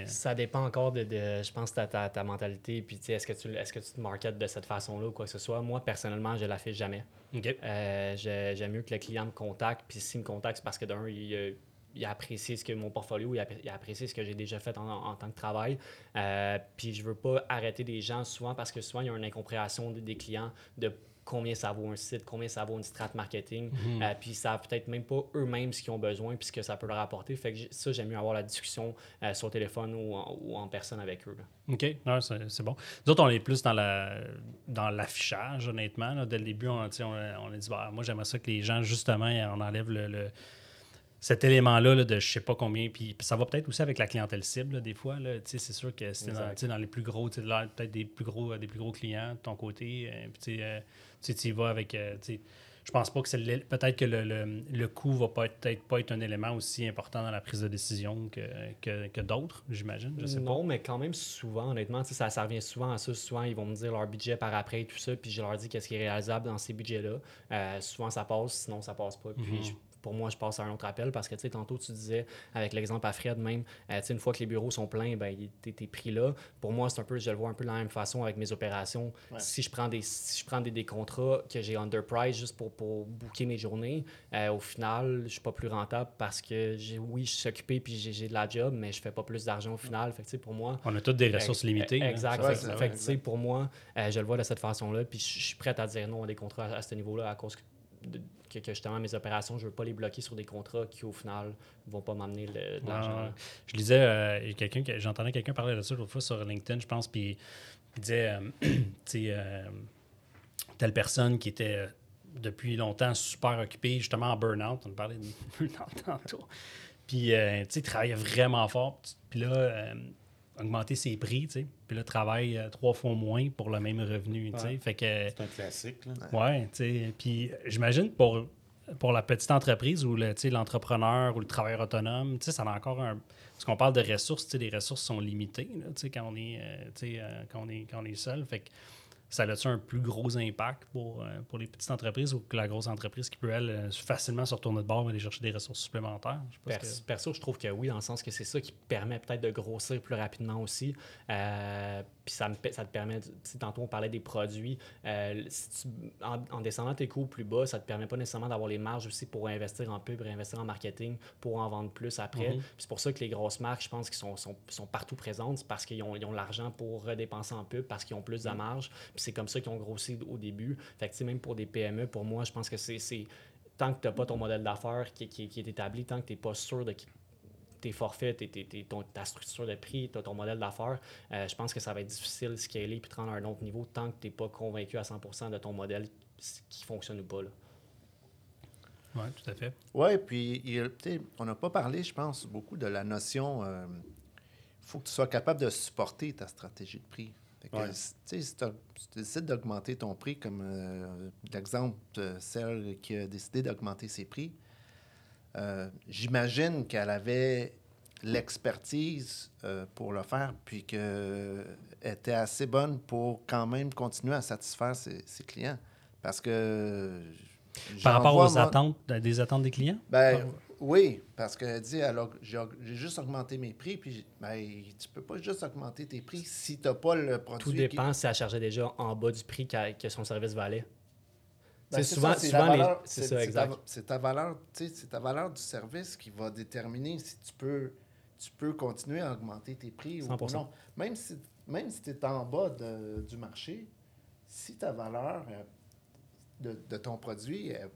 Ça dépend encore de, de, je pense, ta, ta, ta mentalité. Puis, tu sais, est-ce que tu, est-ce que tu te marketes de cette façon-là ou quoi que ce soit? Moi, personnellement, je la fais jamais. OK. Je- j'aime mieux que le client me contacte. Puis, s'il me contacte, c'est parce que d'un, il, il a apprécié ce que mon portfolio, il a, il a apprécié ce que j'ai déjà fait en, en tant que travail. Euh, puis, je veux pas arrêter des gens souvent parce que souvent, il y a une incompréhension des- clients de combien ça vaut un site, combien ça vaut une strat marketing. Euh, puis, savent peut-être même pas eux-mêmes ce qu'ils ont besoin puis ce que ça peut leur apporter. Fait que j'ai- ça, j'aime mieux avoir la discussion euh, sur téléphone ou en, ou en personne avec eux. là. OK, c'est, bon. Nous autres, on est plus dans, la, dans l'affichage, honnêtement. là. Dès le début, on, on, a- on a dit, bah, moi, j'aimerais ça que les gens, justement, on enlève le, le- cet élément-là là, de je sais pas combien. Puis, ça va peut-être aussi avec la clientèle cible, là, des fois. C'est sûr que c'est dans, dans les plus gros, peut-être des plus gros, des plus gros clients de ton côté. euh, puis tu sais, euh, tu y vas avec. euh, je pense pas que c'est peut-être que le, le, le coût va pas être, peut-être pas être un élément aussi important dans la prise de décision que, que, que d'autres, j'imagine. Je sais pas. non, mais quand même souvent, honnêtement, ça, ça revient souvent à ça. Souvent, ils vont me dire leur budget par après et tout ça, puis je leur dis qu'est-ce qui est réalisable dans ces budgets-là. Euh, souvent, ça passe, sinon, ça passe pas. Puis, Mhm. je- pour moi, je passe à un autre appel parce que, tu sais, tantôt, tu disais, avec l'exemple à Fred même, euh, tu sais, une fois que les bureaux sont pleins, ben, t'es pris là. Pour moi, c'est un peu, je le vois un peu de la même façon avec mes opérations. Ouais. Si je prends des, si je prends des, des contrats que j'ai underprice juste pour, pour booker mes journées, euh, au final, je suis pas plus rentable parce que, j'ai- oui, je suis occupé puis j'ai j'ai de la job, mais je fais pas plus d'argent au final. Fait que, tu sais, pour moi, On a toutes des ressources Ex- limitées. là. Exact. Ouais, Fait, que, tu sais, pour moi, euh, je le vois de cette façon-là. Puis je je suis prêt à dire non à des contrats à, à ce niveau-là à cause que, de- que, que justement mes opérations, je veux pas les bloquer sur des contrats qui, au final, vont pas m'amener de l'argent. Je lisais, euh, quelqu'un j'entendais quelqu'un parler de ça l'autre fois sur LinkedIn, je pense, puis il disait, euh, *clears throat* tu sais, euh, telle personne qui était euh, depuis longtemps super occupée, justement en burn-out, on parlait de *laughs* burn-out tantôt, puis, tu sais, il travaillait vraiment fort, puis là, augmenter ses prix, tu sais, puis là, travaille euh, trois fois moins pour le même revenu, tu sais, fait que... c'est un classique. Là. Ouais, tu sais. Puis j'imagine pour pour la petite entreprise ou l'entrepreneur ou le travailleur autonome, ça a encore un. Parce qu'on parle de ressources, les ressources sont limitées quand, on est, quand, on est, quand on est seul. Fait que ça a un plus gros impact pour, euh, pour les petites entreprises ou que la grosse entreprise qui peut, elle, euh, facilement se retourner de bord et aller chercher des ressources supplémentaires? Perso, je trouve que oui, dans le sens que c'est ça qui permet peut-être de grossir plus rapidement aussi. Euh, puis ça, me, ça te permet, si tantôt on parlait des produits, en, descendant tes coûts plus bas, ça te permet pas nécessairement d'avoir les marges aussi pour investir en pub, réinvestir en marketing, pour en vendre plus après. Mm-hmm. C'est pour ça que les grosses marques, je pense, qui sont, sont, sont partout présentes, c'est parce qu'ils ont, ont l'argent pour redépenser en pub, parce qu'ils ont plus de mm. marge c'est comme ça qu'ils ont grossi au début. Fait que, même pour des PME, pour moi, je pense que c'est tant que tu n'as pas ton modèle d'affaires qui, est établi, tant que tu n'es pas sûr de tes forfaits, tes, ta structure de prix, ton modèle d'affaires, euh, je pense que ça va être difficile de scaler et de rendre à un autre niveau tant que tu n'es pas convaincu à 100 de ton modèle qui fonctionne ou pas. Oui, tout à fait. Oui, puis on n'a pas parlé, je pense, beaucoup de la notion. Il euh, faut que tu sois capable de supporter ta stratégie de prix. Si tu décides d'augmenter ton prix, comme euh, l'exemple de celle qui a décidé d'augmenter ses prix, euh, j'imagine qu'elle avait l'expertise euh, pour le faire, puis qu'elle était assez bonne pour quand même continuer à satisfaire ses, clients. Parce que. Par rapport aux attentes, des attentes des clients? Ben, oui, parce qu'elle dit, alors, j'ai juste augmenté mes prix, puis ben, tu peux pas juste augmenter tes prix si tu n'as pas le produit. Tout dépend si elle chargeait déjà en bas du prix que son service valait. Ben, c'est souvent, souvent C'est ça, exact. C'est ta, valeur, c'est ta valeur du service qui va déterminer si tu peux, tu peux continuer à augmenter tes prix ou non. Même si, même si tu es en bas du marché, si ta valeur euh, de, de ton produit est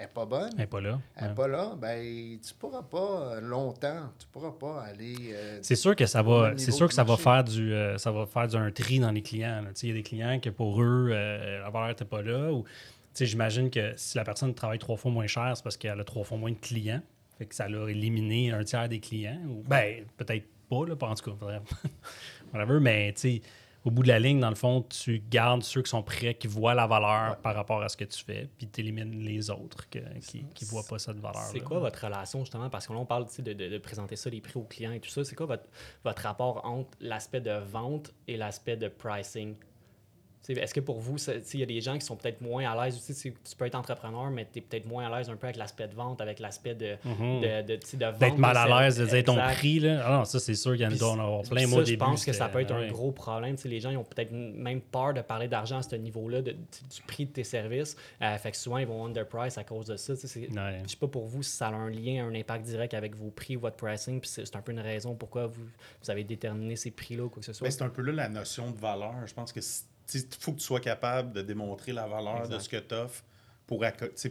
n'est pas bonne. Elle n'est pas là. Elle pas là. Ben, tu ne pourras pas euh, longtemps, tu ne pourras pas aller. Euh, c'est sûr que ça va, c'est sûr que ça va faire du, euh, ça va faire du, un tri dans les clients. Il y a des clients que pour eux, la valeur n'était pas là. Ou, j'imagine que si la personne travaille trois fois moins cher, c'est parce qu'elle a trois fois moins de clients. Fait que ça l'a éliminé un tiers des clients. Ou, ben, peut-être pas, là, pas en tout cas. *laughs* Whatever, mais tu au bout de la ligne, dans le fond, tu gardes ceux qui sont prêts, qui voient la valeur par rapport à ce que tu fais, puis tu élimines les autres qui ne voient pas cette valeur. C'est quoi votre relation, justement, parce qu'on parle de, de, présenter ça, les prix aux clients et tout ça. C'est quoi votre, votre rapport entre l'aspect de vente et l'aspect de pricing? Est-ce que pour vous, il y a des gens qui sont peut-être moins à l'aise aussi? Tu peux être entrepreneur, mais tu es peut-être moins à l'aise un peu avec l'aspect de vente, avec l'aspect de, mm de, de, vente. D'être mal à l'aise de dire ton prix. Là. Ah non, ça, c'est sûr qu'il y en a avoir plein. Moi, je pense que ça peut être un gros problème. les gens ils ont peut-être même peur de parler d'argent à ce niveau-là, du prix de tes services. Euh, fait que souvent, ils vont underprice à cause de ça. Je ne sais pas pour vous si ça a un lien, un impact direct avec vos prix ou votre pricing. Puis c'est un peu une raison pourquoi vous, vous avez déterminé ces prix-là ou quoi que ce soit. C'est un peu là la notion de valeur. Je pense que il faut que tu sois capable de démontrer la valeur de ce que tu offres pour,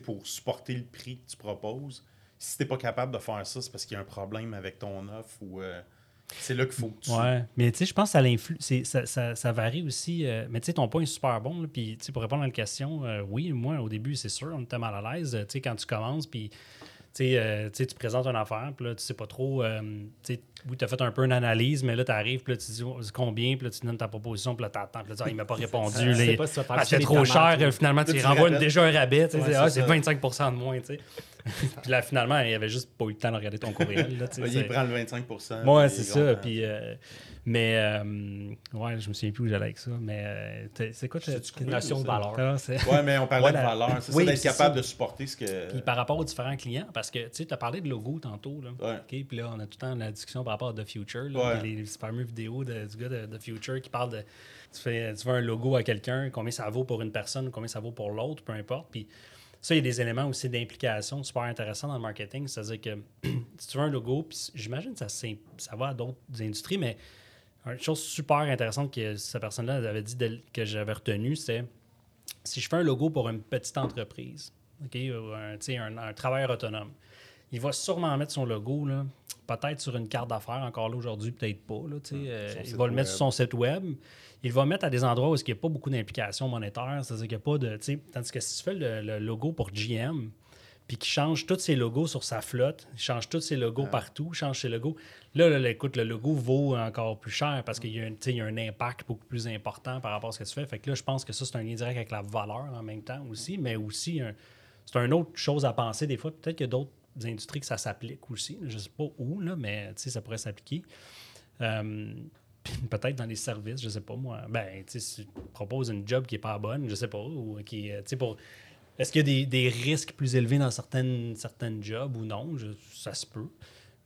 pour supporter le prix que tu proposes. Si tu n'es pas capable de faire ça, c'est parce qu'il y a un problème avec ton offre ou euh, c'est là qu'il faut que tu. Ouais, mais tu sais, je pense que ça, ça, ça, varie aussi. Euh, mais tu sais, ton point est super bon. Puis pour répondre à la question, euh, oui, moi, au début, c'est sûr, on était mal à l'aise. Tu sais, quand tu commences, puis euh, tu présentes une affaire, puis là, tu sais pas trop. Euh, oui, tu as fait un peu une analyse, mais là, tu arrives, puis là, tu dis oh, combien, puis là, tu donnes ta proposition, puis là, tu attends, puis là, ah, il m'a pas répondu. ah, c'est trop cher, finalement, tu renvoies déjà un rabais, tu ah, c'est 25 de moins, tu sais. *laughs* puis là, finalement, il avait juste pas eu le temps de regarder ton courriel. Là, il prend le 25% Ouais, c'est ça. Puis, euh, mais, euh, ouais, je me souviens plus où j'allais avec ça. Mais euh, c'est quoi ta notion de valeur? Ah, ouais, mais on parlait de valeur. C'est oui, d'être capable de supporter ce que. Puis par rapport aux différents clients, parce que tu as parlé de logo tantôt. Là. Ouais. puis là, on a tout le temps la discussion par rapport à The Future. Là, les, fameuses vidéos de, du gars de The Future qui parle de. Tu fais, tu fais un logo à quelqu'un, combien ça vaut pour une personne, combien ça vaut pour l'autre, peu importe. Puis ça, il y a des éléments aussi d'implication super intéressants dans le marketing. C'est-à-dire que *clears throat* si tu veux un logo, puis j'imagine que ça, ça va à d'autres industries, mais une chose super intéressante que cette personne-là avait dit que j'avais retenu, c'est si je fais un logo pour une petite entreprise, OK, ou un, un, un travailleur autonome, il va sûrement mettre son logo, peut-être sur une carte d'affaires, encore là aujourd'hui, peut-être pas. Là, euh, il va le mettre sur son site web il va mettre à des endroits où il n'y a pas beaucoup d'implication monétaire, c'est-à-dire qu'il n'y a pas de. Tandis que si tu fais le, logo pour GM, puis qu'il change tous ses logos sur sa flotte, il change tous ses logos partout, change ses logos. Là, là, écoute, le logo vaut encore plus cher parce qu'il y, y, a un impact beaucoup plus important par rapport à ce que tu fais. Fait que là, je pense que ça, c'est un lien direct avec la valeur en même temps aussi, mais aussi c'est une autre chose à penser des fois. Peut-être qu'il y a d'autres industries que ça s'applique aussi. Je ne sais pas où, là, mais ça pourrait s'appliquer. Euh, peut-être dans les services, je ne sais pas moi. Ben, tu si tu proposes une job qui n'est pas bonne, je ne sais pas, ou qui, pour est-ce qu'il y a des, risques plus élevés dans certaines, certaines jobs ou non? ça se peut.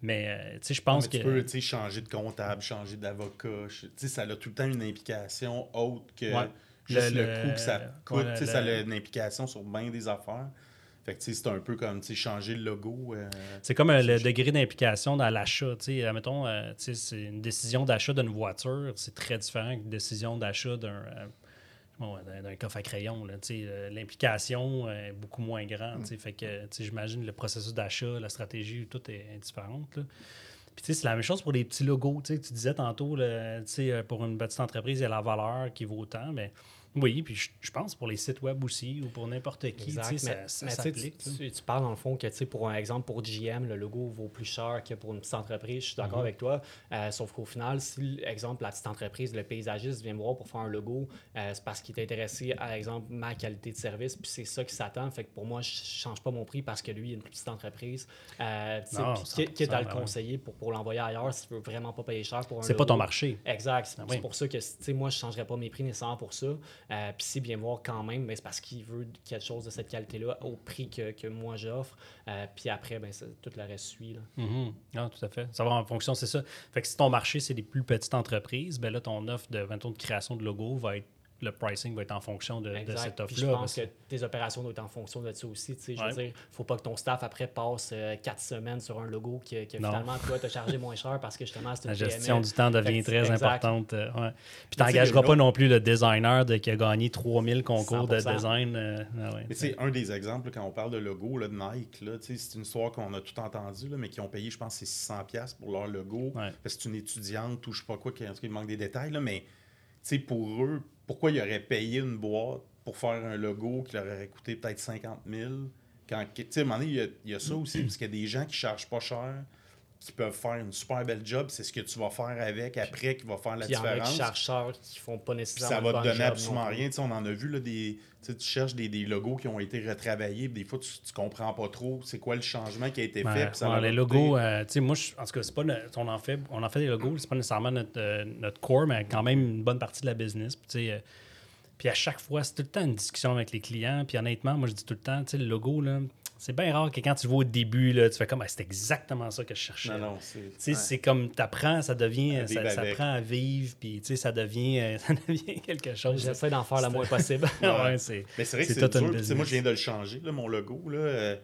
Mais, euh, je pense que... Tu peux, changer de comptable, changer d'avocat. Ça a tout le temps une implication autre que juste le, coût que ça coûte. ça a une implication sur bien des affaires. Fait que, c'est un peu comme, changer le logo. Euh, c'est comme euh, le degré d'implication dans l'achat. Tu sais, mettons, c'est une décision d'achat d'une voiture, c'est très différent qu'une décision d'achat d'un coffre à crayon. L'implication est beaucoup moins grande. Mm. Fait que j'imagine le processus d'achat, la stratégie, tout est, différente. Puis c'est la même chose pour les petits logos. Tu disais tantôt, là, pour une petite entreprise, il y a la valeur qui vaut autant, mais oui, puis je, pense pour les sites web aussi ou pour n'importe qui, ça, s'applique. Tu, parles dans le fond que, pour un exemple, pour GM, le logo vaut plus cher que pour une petite entreprise. Je suis d'accord mhm. avec toi. Euh, sauf qu'au final, si, exemple, la petite entreprise, le paysagiste vient me voir pour faire un logo, euh, c'est parce qu'il est intéressé à, exemple, ma qualité de service, puis c'est ça qui s'attend. Fait que pour moi, je change pas mon prix parce que lui, il a une petite entreprise. Euh, qui est à le conseiller pour, pour l'envoyer ailleurs s'il veut vraiment pas payer cher pour un C'est pas ton marché. Exact. Ah c'est pour ça que, moi, je changerais pas mes prix nécessairement pour ça. Euh, puis c'est bien voir quand même, mais c'est parce qu'il veut quelque chose de cette qualité-là au prix que, que moi j'offre. Euh, puis après, ben, tout le reste suit. Là. Mm-hmm. Ah, tout à fait. Ça va en fonction, c'est ça. Fait que si ton marché, c'est des plus petites entreprises, ben là, ton offre de, de création de logo va être le pricing va être en fonction de, cette offre-là. Je pense que tes opérations doivent être en fonction de ça aussi. Je veux dire, il ne faut pas que ton staff après passe euh, quatre semaines sur un logo que, finalement, toi, as chargé moins cher parce que justement, c'est une La gestion du temps devient très importante. Euh, Puis tu n'engageras pas non plus le designer de, qui a gagné 3000 concours de design. Euh, ah mais un des exemples, quand on parle de logo là, de Nike, c'est une histoire qu'on a tout entendu, mais qui ont payé, je pense, c'est 600$ pour leur logo. Parce que c'est une étudiante ou je sais pas quoi, il manque des détails, là, mais pour eux, pourquoi ils auraient payé une boîte pour faire un logo qui leur aurait coûté peut-être 50 000? Quand, un moment donné, il y, a, ça aussi, parce qu'il y a des gens qui ne chargent pas cher, qui peuvent faire une super belle job. C'est ce que tu vas faire avec après qui va faire la différence. Il y a qui chargent cher, qui font pas nécessairement Ça va te donner absolument rien. on en a vu, là, des, tu cherches des, des, logos qui ont été retravaillés. Des fois, tu, ne comprends pas trop c'est quoi le changement qui a été fait. ça les logos, euh, moi, en tout cas, c'est pas on, en fait, on en fait des logos, c'est pas nécessairement notre, euh, notre core, mais quand même une bonne partie de la business. Puis, euh, puis à chaque fois, c'est tout le temps une discussion avec les clients. Puis honnêtement, moi, je dis tout le temps, le logo, là, c'est bien rare que quand tu vois au début, là, tu fais comme c'est exactement ça que je cherchais. Non, non, c'est. C'est comme tu apprends, ça devient. Ça, ça, prend à vivre, puis ça devient, *laughs* ça devient quelque chose. J'essaie d'en faire le moins possible. *laughs* ouais, c'est, Mais c'est vrai que c'est dur. Moi, je viens de le changer, là, mon logo. Là, euh,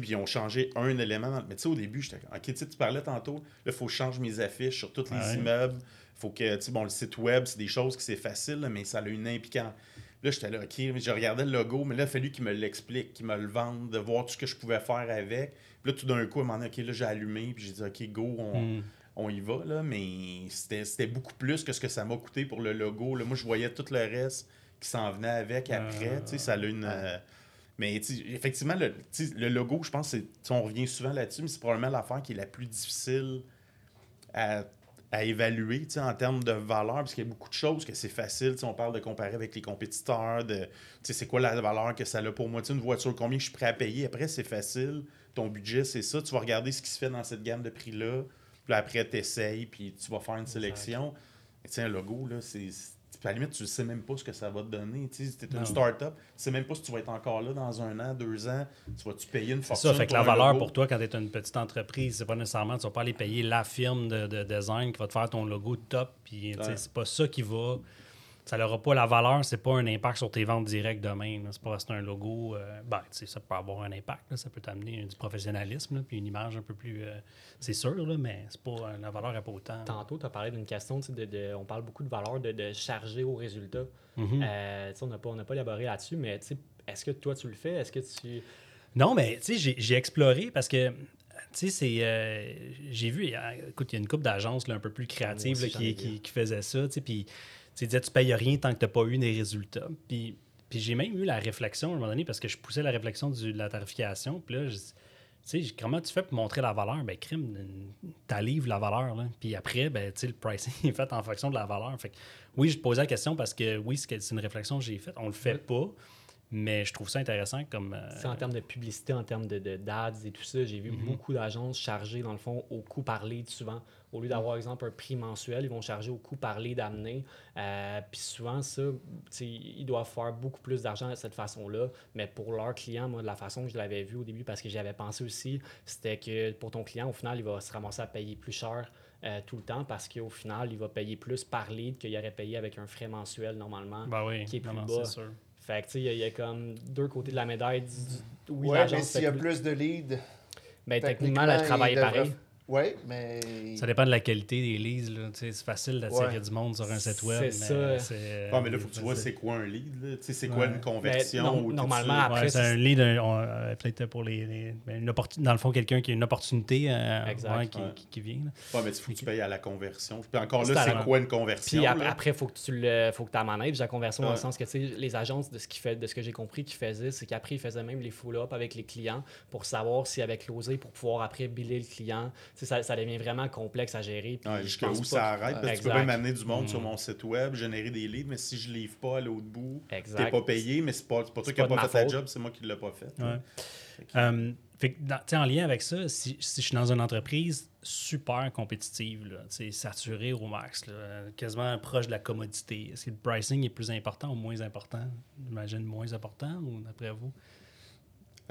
puis ils ont changé un élément. Mais tu sais, au début, j'étais OK, tu parlais tantôt, là, il faut que je change mes affiches sur tous les immeubles. faut que, tu sais, bon, le site web, c'est des choses qui c'est facile, mais ça a une implication Là, j'étais là, OK, je regardais le logo, mais là, il a fallu qu'il me l'explique, qu'il me le vende, de voir tout ce que je pouvais faire avec. Puis là, tout d'un coup, à un moment donné, OK, là, j'ai allumé, puis j'ai dit, OK, go, hmm. on, y va, là. Mais c'était beaucoup plus que ce que ça m'a coûté pour le logo. Là. Moi, je voyais tout le reste qui s'en venait avec après. Tu sais, ça a une. Euh, mais effectivement, le, le, logo, je pense, on revient souvent là-dessus, mais c'est probablement l'affaire qui est la plus difficile à à évaluer en termes de valeur, parce qu'il y a beaucoup de choses que c'est facile. On parle de comparer avec les compétiteurs, de c'est quoi la valeur que ça a pour moi. une voiture, combien je suis prêt à payer. Après, c'est facile. Ton budget, c'est ça. Tu vas regarder ce qui se fait dans cette gamme de prix-là. Puis après, tu essayes, puis tu vas faire une sélection. un logo, là, c'est à la limite, tu ne sais même pas ce que ça va te donner. Tu es une start-up, tu ne sais même pas si tu vas être encore là dans un an, deux ans. Tu vas-tu payer une fortune? Ça, fait que la valeur pour toi, quand tu es une petite entreprise, c'est pas nécessairement, tu vas pas aller payer la firme de, design qui va te faire ton logo top. Puis, c'est pas ça qui va ça n'aura pas la valeur, c'est pas un impact sur tes ventes directes demain. C'est pas un logo. Euh, ben, ça peut avoir un impact. ça peut t'amener du professionnalisme, puis une image un peu plus. Euh, c'est sûr, là, mais c'est pas la valeur n'est pas autant. Tantôt, tu as parlé d'une question, de, on parle beaucoup de valeur de, charger au résultat. Mm-hmm. Euh, on n'a pas, pas élaboré là-dessus, mais est-ce que toi tu le fais? Est-ce que tu. Non, mais j'ai exploré parce que tu sais, c'est. j'ai vu, écoute, il y a une couple d'agences un peu plus créatives qui, qui, qui, faisaient ça, tu sais, puis tu disais, tu payes rien tant que tu n'as pas eu des résultats. Puis, puis j'ai même eu la réflexion à un moment donné parce que je poussais la réflexion de la tarification. Puis là, tu sais, comment tu fais pour montrer la valeur? Ben, crime, livre la valeur. Là. Puis après, ben, le pricing *laughs* est fait en fonction de la valeur. Fait oui, je te posais la question parce que oui, c'est une réflexion que j'ai faite. On le fait pas. Mais je trouve ça intéressant comme. C'est en termes de publicité, en termes de, d'ads et tout ça, j'ai vu Mhm. beaucoup d'agences charger, dans le fond, au coût par lead souvent. Au lieu d'avoir, exemple, un prix mensuel, ils vont charger au coût par lead amené. Euh, Puis souvent, ça, tu sais, ils doivent faire beaucoup plus d'argent de cette façon-là. Mais pour leurs clients, moi, de la façon que je l'avais vu au début, parce que j'y avais pensé aussi, c'était que pour ton client, au final, il va se ramasser à payer plus cher. euh, tout le temps parce qu'au final, il va payer plus par lead qu'il aurait payé avec un frais mensuel normalement. Ben oui, qui est plus non, bas. sûr. Fait que tu sais, il y a- il y, a comme deux côtés de la médaille. Du, du- oui, Ouais, mais s'il y a plus- de leads, ben, techniquement, elle travaille pareil. Oui, mais. Ça dépend de la qualité des leads. C'est facile d'attirer Ouais. du monde sur un site web. C'est mais ça. c'est- Ah, mais là, il faut que tu vois c'est- quoi un lead. c'est quoi Ouais. une conversion. Non, ou tout normalement, après, Ouais, c'est c'est- un lead, euh, peut-être pour les. les- ben, une opportun- dans le fond, quelqu'un qui a une opportunité euh, Exact. ouais, qui, Ouais. qui- qui vient. Ouais, mais il faut que tu payes à la conversion. Puis encore C'est là, c'est quoi une conversion? Puis là? après, il faut que tu le, faut que manages la conversion dans le sens que tu sais, les agences, de ce, qui fait, de ce que j'ai compris qu'ils faisaient, c'est qu'après, ils faisaient même les follow-up avec les clients pour savoir s'ils avaient closé pour pouvoir après biller le client. Ça, ça devient vraiment complexe à gérer. Ouais, Jusqu'à pense où ça que- arrête? Parce que tu peux même amener du monde Mm. sur mon site web, générer des leads, mais si je livre pas à l'autre bout, t'es pas payé, mais c'est pas, c'est pas toi C'est qui n'as pas fait ta job, c'est moi qui l'ai pas fait. Ouais. Fait que- Euh, fait que dans- tu sais, en lien avec ça, si, si je suis dans une entreprise super compétitive, sais, saturée au max, là, quasiment proche de la commodité, est-ce que le pricing est plus important ou moins important? J'imagine moins important ou d'après vous?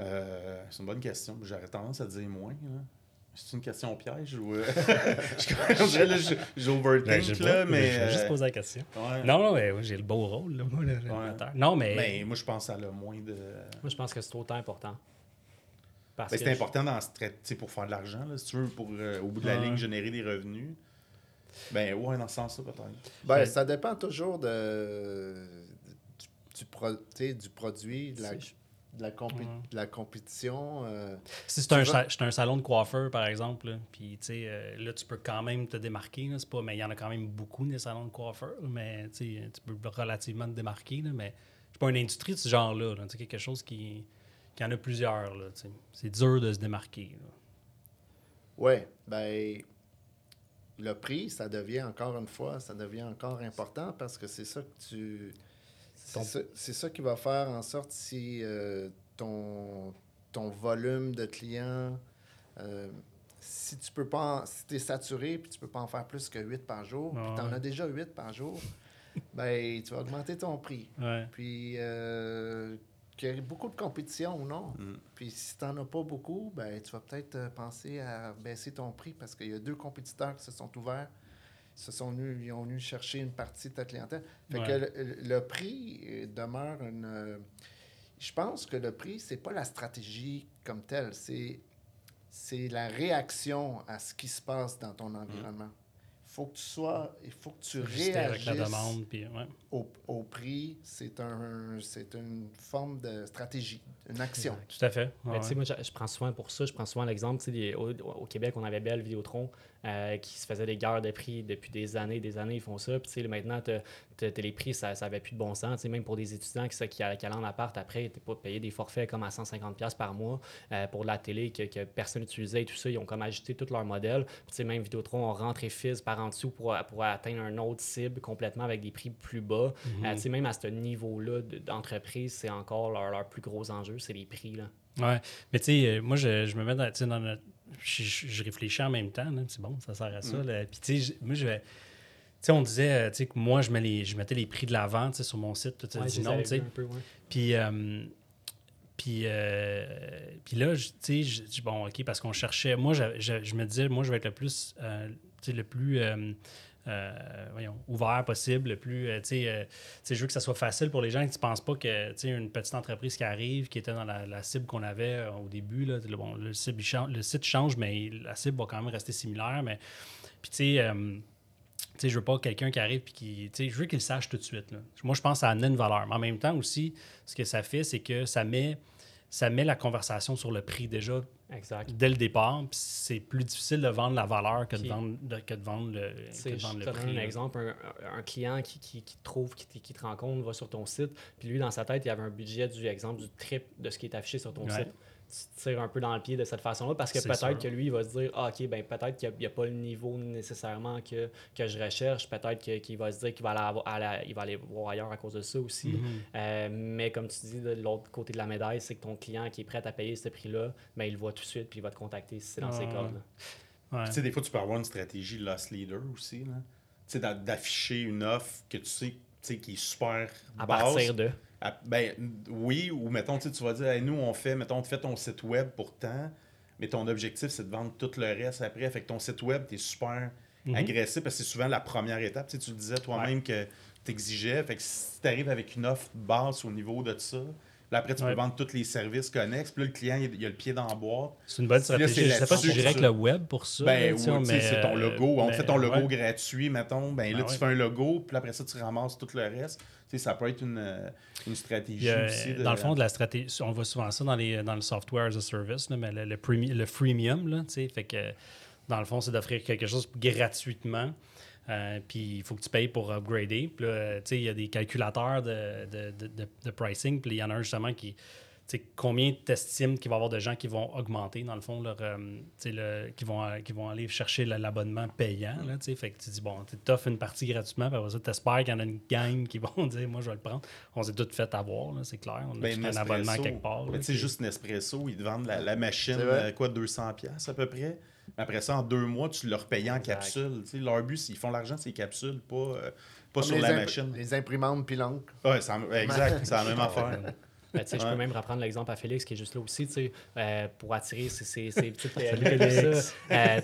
Euh, c'est une bonne question. J'aurais tendance à dire moins. là. C'est une question piège ou. *laughs* *laughs* là, j'overthink, Ben, là, pas, mais. je vais juste euh, poser la question. ouais. Non, non, mais ouais, j'ai le beau rôle, là, moi, le- l'animateur. Non, mais. Mais moi, je pense à le moins de. Moi, je pense que c'est autant important. Parce Ben, que c'est je- important dans ce trait- tu sais, pour faire de l'argent, là, si tu veux, pour euh, au bout de la Ouais. ligne générer des revenus. Ben ouais, dans ce sens-là, peut-être. Ben, Ben- ça dépend toujours de, du, du pro- tu sais, du produit, de la, de la, compé- de la compétition. euh, Si c'est un, vas- un salon de coiffeur, par exemple, là, puis tu sais, euh, là, tu peux quand même te démarquer. Là, pas, mais il y en a quand même beaucoup des salons de coiffeurs, mais tu peux relativement te démarquer. Là, mais c'est pas une industrie de ce genre-là. là, quelque chose qui, qui en a plusieurs. C'est dur de se démarquer. Oui, ben le prix, ça devient encore une fois, ça devient encore important parce que c'est ça que tu. C'est Ton- ça, c'est ça qui va faire en sorte si euh, ton, ton volume de clients, euh, si tu peux pas, en- si tu es saturé puis tu peux pas en faire plus que 8 par jour, puis tu en as déjà 8 par jour, *laughs* ben tu vas augmenter ton prix. Ouais. Puis, euh, qu'il y ait beaucoup de compétition ou non. Mm. Puis, si tu n'en as pas beaucoup, ben, tu vas peut-être penser à baisser ton prix parce qu'il y a deux compétiteurs qui se sont ouverts. Se sont venus, ils ont venu chercher une partie de ta clientèle. Fait Ouais. que le, le prix euh, demeure une. euh, je pense que le prix, c'est pas la stratégie comme telle, c'est, c'est la réaction à ce qui se passe dans ton environnement. faut que tu sois. Il faut que tu Ajuster avec la réagisses demande. Puis, ouais. au, au prix, c'est un, c'est une forme de stratégie, une action. Tout à fait. Ouais, tu sais, moi, je, je prends souvent pour ça, je prends souvent l'exemple, tu sais, des- au, au Québec, on avait Belle Vidéotron euh, qui se faisait des guerres de prix depuis des années, des années, ils font ça. Puis, tu sais, maintenant, t'as- t'as les prix, ça n'avait plus de bon sens. Tu sais, même pour des étudiants qui, qui, allaient- qui allaient en appart après, t'es pas payé des forfaits comme à 150$ par mois euh, pour de la télé que, que personne n'utilisait et tout ça. Ils ont comme ajusté tout leur modèle. Puis, tu sais, même Vidéotron ont rentré Fizz par en dessous pour, pour atteindre un autre cible complètement avec des prix plus bas. Tu sais, même à ce niveau-là de- d'entreprise, c'est encore leur, leur plus gros enjeu, c'est les prix. Là. Ouais, mais tu sais, moi, je, je me mets dans, dans notre- je, je- réfléchis en même temps, c'est bon, ça sert à ça. là. Puis, tu sais, moi, je vais. Tu sais, on disait, euh, tu sais, que moi, je, mets les, je mettais les prix de la vente sur mon site, tout ça Ouais, tu. Puis, euh, puis, euh, puis là, je- tu sais, bon, OK, parce qu'on cherchait. Moi, je, je- je me disais, moi, je vais être le plus, euh, le plus. Euh, ouvert possible, le plus, euh, tu sais, euh, je veux que ça soit facile pour les gens qui ne pensent pas que, une petite entreprise qui arrive, qui était dans la, cible qu'on avait euh, au début, là, le, bon, le, site change, mais la cible va quand même rester similaire, mais, puis tu sais, euh, je veux pas quelqu'un qui arrive puis qui. Je veux qu'il sache tout de suite. là. Moi, je pense que ça amenait une valeur. Mais en même temps aussi, ce que ça fait, c'est que ça met, ça met la conversation sur le prix déjà Exact. dès le départ. C'est plus difficile de vendre la valeur que de vendre, de- que de vendre le, que de je vendre te le donne prix. un là. exemple, un, un client qui, qui, trouve, qui, te- qui te rencontre, va sur ton site, puis lui, dans sa tête, il avait un budget du exemple du triple de ce qui est affiché sur ton Ouais. site. Tires un peu dans le pied de cette façon-là parce que peut-être que lui, il va se dire ah, OK, ben peut-être qu'il n'y a, pas le niveau nécessairement que, que je recherche. Peut-être qu'il va se dire qu'il va, aller, il va aller voir ailleurs à cause de ça aussi. Mm-hmm. Euh, mais comme tu dis, de l'autre côté de la médaille, c'est que ton client qui est prêt à payer ce prix-là, ben, il le voit tout de suite puis il va te contacter si c'est dans ses cordes. Tu sais, des fois, tu peux avoir une stratégie loss leader aussi. Tu sais, d'afficher une offre que tu sais qui est super à partir de ben oui, ou mettons, tu vas dire, nous, on fait, mettons, tu fais ton site web pour tant, mais ton objectif, c'est de vendre tout le reste après. Fait que ton site web, tu es super mhm. agressif parce que c'est souvent la première étape. Tu, tu disais toi-même que tu exigeais. Fait que si tu arrives avec une offre basse au niveau de ça, Là, après, tu peux vendre tous les services connexes. Puis là, le client, il, a le pied dans la boîte. C'est une bonne stratégie. je ne sais pas si je dirais avec le web pour ça. Ben, oui, c'est ton logo. On fait ton logo gratuit, mettons. Ben, là, ben tu fais un logo. Puis après ça, tu ramasses tout le reste. ça peut être une, euh, une stratégie aussi. Dans le fond, de la *laughs* stratégie, on voit souvent ça dans, les, dans le software as a service, mais le, le, freemium, là, fait que dans le fond, c'est d'offrir quelque chose gratuitement. Euh, puis il faut que tu payes pour upgrader. Puis là, il y a des calculateurs de, de, de, de pricing. Puis il y en a un justement qui. Combien tu estimes qu'il va y avoir de gens qui vont augmenter, dans le fond, leur, euh, le, qui, vont, euh, qui vont aller chercher l'abonnement payant. Là, fait que tu dis, bon, tu offres une partie gratuitement, puis après ça, tu espères qu'il y en a une gang qui *laughs* vont dire, moi, je vais le prendre. On s'est tout fait avoir, c'est clair. On a ben, un abonnement quelque part. Tu sais, juste Nespresso, ils te vendent la, la machine, quoi, 200$ à peu près? Après ça, en deux mois, tu leur payes en capsule. leur but, ils font l'argent, c'est capsules, pas, euh, pas sur la machine. Les imprimantes puis l'encre. Oui, exact, c'est la même affaire. Ben, Je peux même reprendre l'exemple à Félix qui est juste là aussi, euh, pour attirer c'est *laughs* tout euh,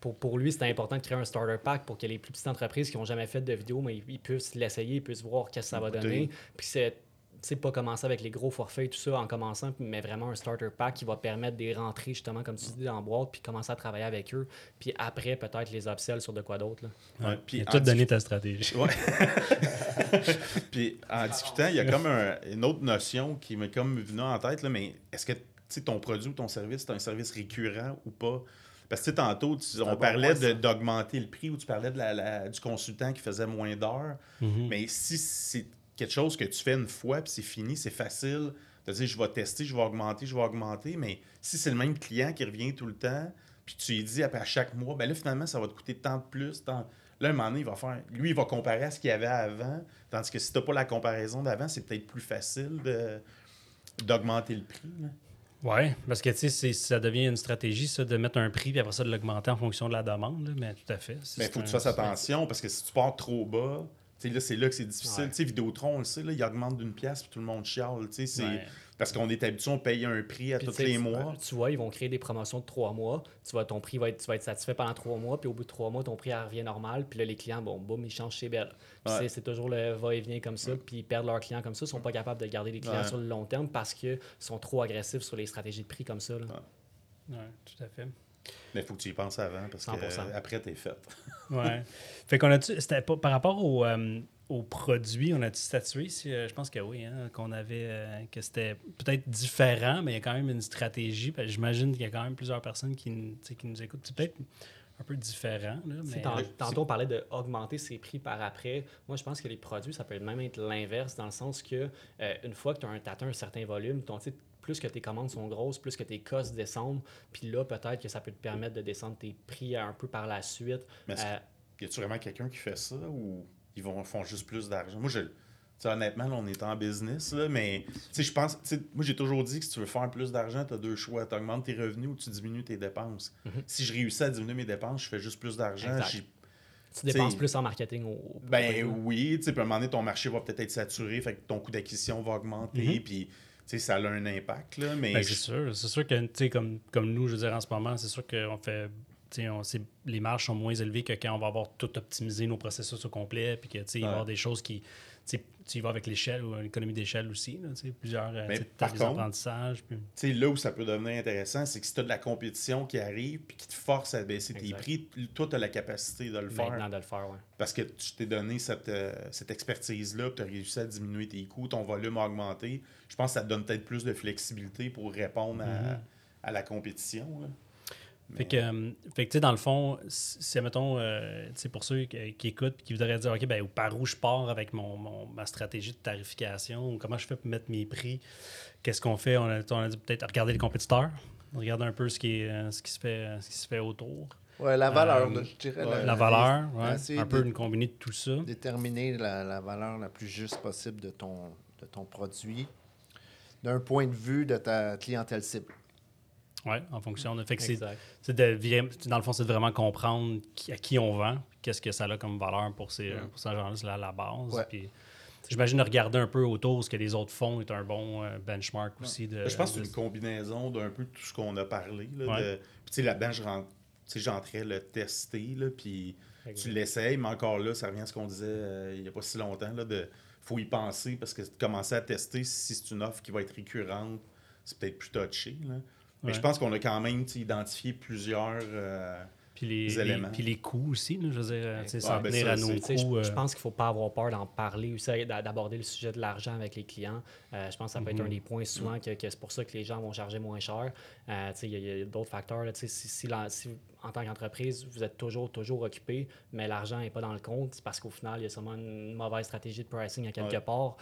pour, pour lui, c'était important de créer un starter pack pour que les plus petites entreprises qui n'ont jamais fait de vidéo, mais ils, puissent l'essayer, ils puissent voir qu'est-ce que ça va donner. Puis c'est sais, pas commencer avec les gros forfaits et tout ça en commençant, mais vraiment un starter pack qui va permettre de rentrer justement, comme tu dis, en boîte, puis commencer à travailler avec eux. Puis après, peut-être les upsells sur de quoi d'autre. Ouais, puis tout donner ta stratégie. Ouais. *laughs* puis en discutant, il y a comme une autre notion qui m'est comme venue en tête, là, mais est-ce que ton produit ou ton service, c'est un service récurrent ou pas? Parce que tantôt, on parlait d'augmenter le prix ou tu parlais de la, du consultant qui faisait moins d'heures. Mm-hmm. Mais si c'est quelque chose que tu fais une fois, puis c'est fini, c'est facile de dire je vais tester, je vais augmenter, je vais augmenter. Mais si c'est le même client qui revient tout le temps, puis tu lui dis après à chaque mois, ben là, finalement, ça va te coûter tant de plus. Tant... Là, un moment donné, il va faire. Lui, il va comparer à ce qu'il y avait avant. Tandis que si tu n'as pas la comparaison d'avant, c'est peut-être plus facile de... d'augmenter le prix. Oui, parce que tu sais, ça devient une stratégie, ça, de mettre un prix et après ça de l'augmenter en fonction de la demande. mais tout à fait. Mais il faut que tu fasses attention parce que si tu pars trop bas, c'est là que c'est difficile. sais Vidéotron, on le sait, là, il augmente d'une pièce puis tout le monde chiale. C'est... Parce qu'on est habitué, on paye un prix à tous les mois. Tu vois, ils vont créer des promotions de trois mois. Tu vois, ton prix va être, tu vas être satisfait pendant trois mois, puis au bout de trois mois, ton prix revient normal. Puis là, les clients, bon, boum, ils changent chez Belle. C'est toujours le va-et-vient comme ça, puis ils perdent leurs clients comme ça. Ils sont pas capables de garder les clients sur le long terme parce qu'ils sont trop agressifs sur les stratégies de prix comme ça. Oui, tout à fait. Mais il faut que tu y penses avant parce qu'après, tu es fait. *laughs* ouais. Fait qu'on a C'était par rapport au, euh, aux produits, on a-tu statué? Euh, je pense que oui, hein, qu'on avait euh, que c'était peut-être différent, mais il y a quand même une stratégie. J'imagine qu'il y a quand même plusieurs personnes qui, qui nous écoutent. C'est peut-être un peu différent. Là, mais... Tantôt, on parlait d'augmenter ses prix par après. Moi, je pense que les produits, ça peut même être l'inverse, dans le sens que euh, une fois que tu as, atteint un certain volume, ton, plus que tes commandes sont grosses, plus que tes costs descendent. Puis là, peut-être que ça peut te permettre de descendre tes prix un peu par la suite. Mais y a-tu vraiment quelqu'un qui fait ça ou ils vont, font juste plus d'argent? Moi, je, honnêtement, là, on est en business, là, mais je pense, moi, j'ai toujours dit que si tu veux faire plus d'argent, tu as deux choix. Tu augmentes tes revenus ou tu diminues tes dépenses. Mhm. Si je réussis à diminuer mes dépenses, je fais juste plus d'argent. Tu dépenses plus en marketing au, Ben oui, tu sais, à un moment donné, ton marché va peut-être être saturé, fait que ton coût d'acquisition va augmenter, mhm. puis ça a un impact. Là, mais ben, c'est sûr. C'est sûr que, comme, comme nous, je veux dire, en ce moment, c'est sûr qu'on fait on, les marges sont moins élevées que quand on va avoir tout optimisé nos processus au complet, puis que il va y avoir des choses qui. Tu y vas avec l'échelle ou l'économie d'échelle aussi, là, plusieurs euh, Mais par contre, apprentissages. Là où ça peut devenir intéressant, c'est que si tu as de la compétition qui arrive puis qui te force à baisser tes prix, toi, tu as la capacité de le faire. de le faire, ouais. Parce que tu t'es donné cette, euh, cette expertise-là, tu as réussi à diminuer tes coûts, ton volume a augmenté. Je pense que ça te donne peut-être plus de flexibilité pour répondre à, mm-hmm. à, la compétition. Là. Fait que, euh, fait que, tu sais, dans le fond, c'est, mettons, euh, pour ceux qui, écoutent qui voudraient dire, OK, ben, par où je pars avec mon, ma stratégie de tarification, comment je fais pour mettre mes prix, qu'est-ce qu'on fait? On a, on a dit peut-être regarder les compétiteurs, regarder un peu ce qui, est, euh, ce qui, se, fait, ce qui se fait autour. Oui, la valeur, je dirais. la, valeur, ouais, un peu une combinée de tout ça. Déterminer la, la, valeur la plus juste possible de ton, de ton produit d'un point de vue de ta clientèle cible. Oui, en fonction de. Fait que c'est, dans le fond, c'est de vraiment comprendre à qui on vend, qu'est-ce que ça a comme valeur pour ces, pour ces gens-là, c'est la, base. Puis, J'imagine regarder un peu autour ce que les autres font est un bon euh, benchmark aussi. De, je pense que c'est une combinaison d'un peu tout ce qu'on a parlé. Là, de, puis là-dedans, je j'entrais le tester, là, puis tu l'essayes, mais encore là, ça revient à ce qu'on disait euh, il n'y a pas si longtemps. Là, de, faut y penser parce que commencer à tester si c'est une offre qui va être récurrente, c'est peut-être plus touché. Là. Mais je pense qu'on a quand même identifié plusieurs euh, puis les, éléments. puis les coûts aussi, je veux dire, s'en ben tenir à nos coûts. Je, euh. pense qu'il ne faut pas avoir peur d'en parler aussi, d'aborder le sujet de l'argent avec les clients. Euh, je pense que ça peut être un mhm. des points souvent que, c'est pour ça que les gens vont charger moins cher. Il y a, d'autres facteurs. Là, si, si, en tant qu'entreprise, vous êtes toujours, toujours occupé, mais l'argent n'est pas dans le compte, c'est parce qu'au final, il y a sûrement une mauvaise stratégie de pricing à quelque part.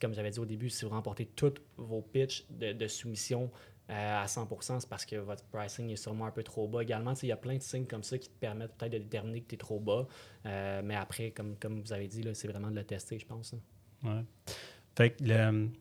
comme j'avais dit au début, si vous remportez tous vos pitches de, de soumission euh, à 100% c'est parce que votre pricing est sûrement un peu trop bas. Également, il y a plein de signes comme ça qui te permettent peut-être de déterminer que tu es trop bas. Euh, mais après, comme, comme vous avez dit, c'est vraiment de le tester, je pense. Hein. Fait que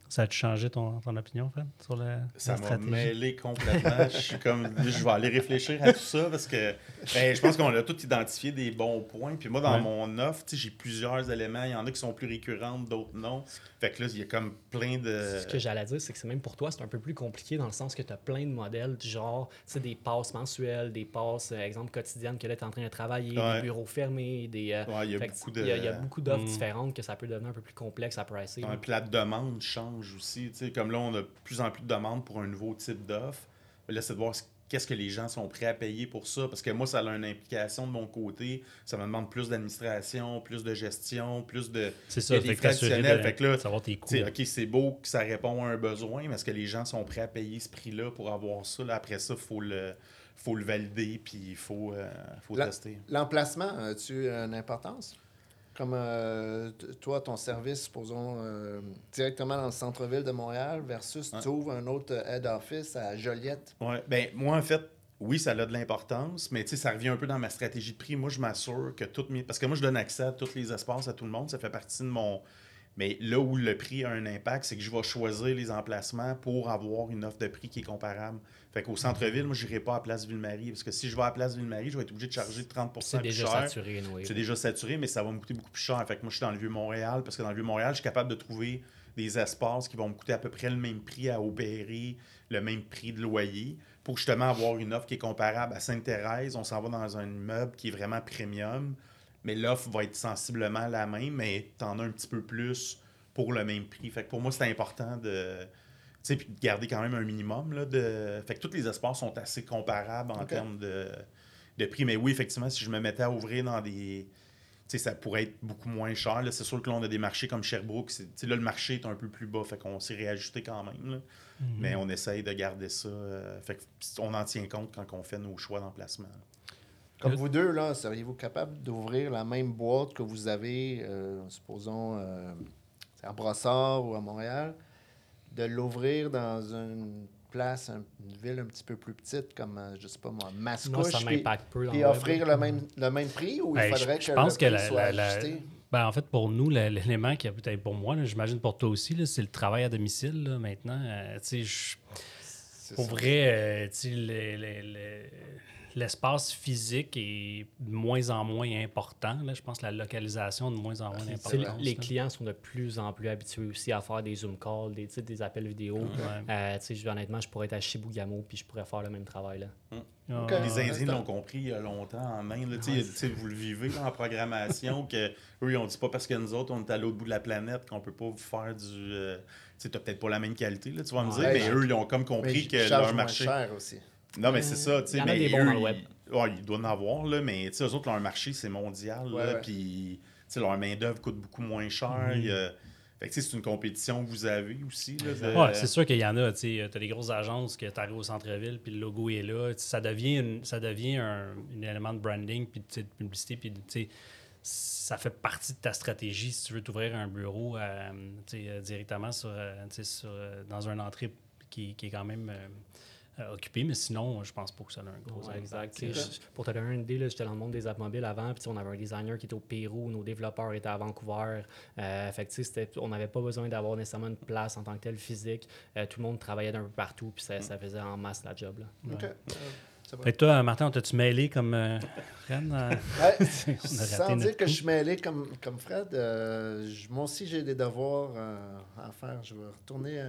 ça a changé ton, ton opinion, Fred, sur la, ça m'a mêlé complètement. je suis comme, je vais aller réfléchir à tout ça parce que ben, je pense qu'on a tous identifié des bons points. Puis moi, dans mon offre, j'ai plusieurs éléments. Il y en a qui sont plus récurrents, d'autres non. Fait que là, il y a comme plein de. Ce que j'allais dire, c'est que c'est même pour toi, c'est un peu plus compliqué dans le sens que tu as plein de modèles du genre, tu sais, des passes mensuelles, des passes, euh, exemple, quotidiennes que là, tu es en train de travailler, des bureaux fermés, des. Euh, il y a beaucoup de... Il y, a beaucoup d'offres mm. différentes que ça peut devenir un peu plus complexe à pricer demande change aussi. comme là, on a de plus en plus de demandes pour un nouveau type d'offre. Là, c'est de voir qu'est-ce que les gens sont prêts à payer pour ça. Parce que moi, ça a une implication de mon côté. Ça me demande plus d'administration, plus de gestion, plus de. C'est ça, Fait que là, tes coûts. OK, c'est beau que ça répond à un besoin, mais est-ce que les gens sont prêts à payer ce prix-là pour avoir ça? Là, après ça, il faut le faut le valider, puis il faut, euh, faut tester. L'emplacement, as-tu une importance? Comme euh, toi, ton service, supposons, euh, directement dans le centre-ville de Montréal versus tu ouvres un autre head office à Joliette. Oui, ben moi, en fait, oui, ça a de l'importance, mais ça revient un peu dans ma stratégie de prix. Moi, je m'assure que toutes mes. Parce que moi, je donne accès à tous les espaces à tout le monde. Ça fait partie de mon. Mais là où le prix a un impact, c'est que je vais choisir les emplacements pour avoir une offre de prix qui est comparable. Fait qu'au centre-ville, moi, je n'irai pas à Place Ville-Marie. Parce que si je vais à Place Ville-Marie, je vais être obligé de charger 30% plus cher. C'est déjà saturé, oui. C'est déjà saturé, mais ça va me coûter beaucoup plus cher. Fait que moi, je suis dans le Vieux-Montréal, parce que dans le Vieux-Montréal, je suis capable de trouver des espaces qui vont me coûter à peu près le même prix à opérer, le même prix de loyer, pour justement avoir une offre qui est comparable à Sainte-Thérèse. On s'en va dans un immeuble qui est vraiment premium, mais l'offre va être sensiblement la même, mais tu en as un petit peu plus pour le même prix. Fait que pour moi, c'est important de sais, puis de garder quand même un minimum. Là, de... Fait que tous les espaces sont assez comparables en termes de, de prix. Mais oui, effectivement, si je me mettais à ouvrir dans des. ça pourrait être beaucoup moins cher. C'est sûr que là, on a des marchés comme Sherbrooke. Là, le marché est un peu plus bas. Fait qu'on s'est réajusté quand même. Là. Mhm. Mais on essaye de garder ça. Euh, fait on en tient compte quand on fait nos choix d'emplacement. Comme vous deux, là, seriez-vous capable d'ouvrir la même boîte que vous avez, euh, supposons, euh, à Brossard ou à Montréal? de l'ouvrir dans une place, une ville un petit peu plus petite, comme, euh, je sais pas moi, Mascouche, ça m'impacte peu puis offrir le même, le même prix, ou il ben, faudrait que pense le que prix soit la, ben, en fait, pour nous, l'élément qui a peut-être pour moi, j'imagine pour toi aussi, c'est le travail à domicile là, maintenant. Euh, je, pour vrai, euh, l'espace physique est de moins en moins important. Là. Je pense que la localisation est de moins en moins importante. Les clients sont de plus en plus habitués aussi à faire des Zoom calls, des, des appels vidéo. Euh, honnêtement, je pourrais être à Chibougamau puis je pourrais faire le même travail. Là. Hum. Les Indiens l'ont compris il y a longtemps en main. Là, vous le vivez en programmation, *laughs* que eux, ils ont dit pas parce que nous autres, on est à l'autre bout de la planète qu'on peut pas vous faire du. Euh, tu n'as peut-être pas la même qualité, là, tu vas me dire, mais eux, ils ont comme compris que leur marché. Cher aussi. Non, mais c'est ça, tu sais. Mais eux, Ils, doivent en avoir, là, mais eux autres, leur marché, c'est mondial. Puis, leur main-d'œuvre coûte beaucoup moins cher. Mm-hmm. c'est une compétition que vous avez aussi. Là, c'est sûr qu'il y en a. Tu as des grosses agences que tu arrives au centre-ville, puis le logo est là. ça devient, ça devient un, élément de branding, puis de publicité, puis ça fait partie de ta stratégie si tu veux t'ouvrir un bureau euh, euh, directement sur, euh, sur, dans une entrée qui, qui, est quand même euh, occupé, mais sinon, je pense pas que ça a un gros exact. pour te donner une idée, j'étais dans le monde des apps mobiles avant, puis on avait un designer qui était au Pérou, nos développeurs étaient à Vancouver. Euh, fait on n'avait pas besoin d'avoir nécessairement une place en tant que telle physique. Euh, tout le monde travaillait d'un peu partout, puis ça, ça, faisait en masse la job. Là. Et toi, Martin, on t'a-tu mêlé comme euh, Fred? Euh, *laughs* sans dire que je suis mêlé comme, comme Fred, euh, moi aussi j'ai des devoirs à faire. Je vais retourner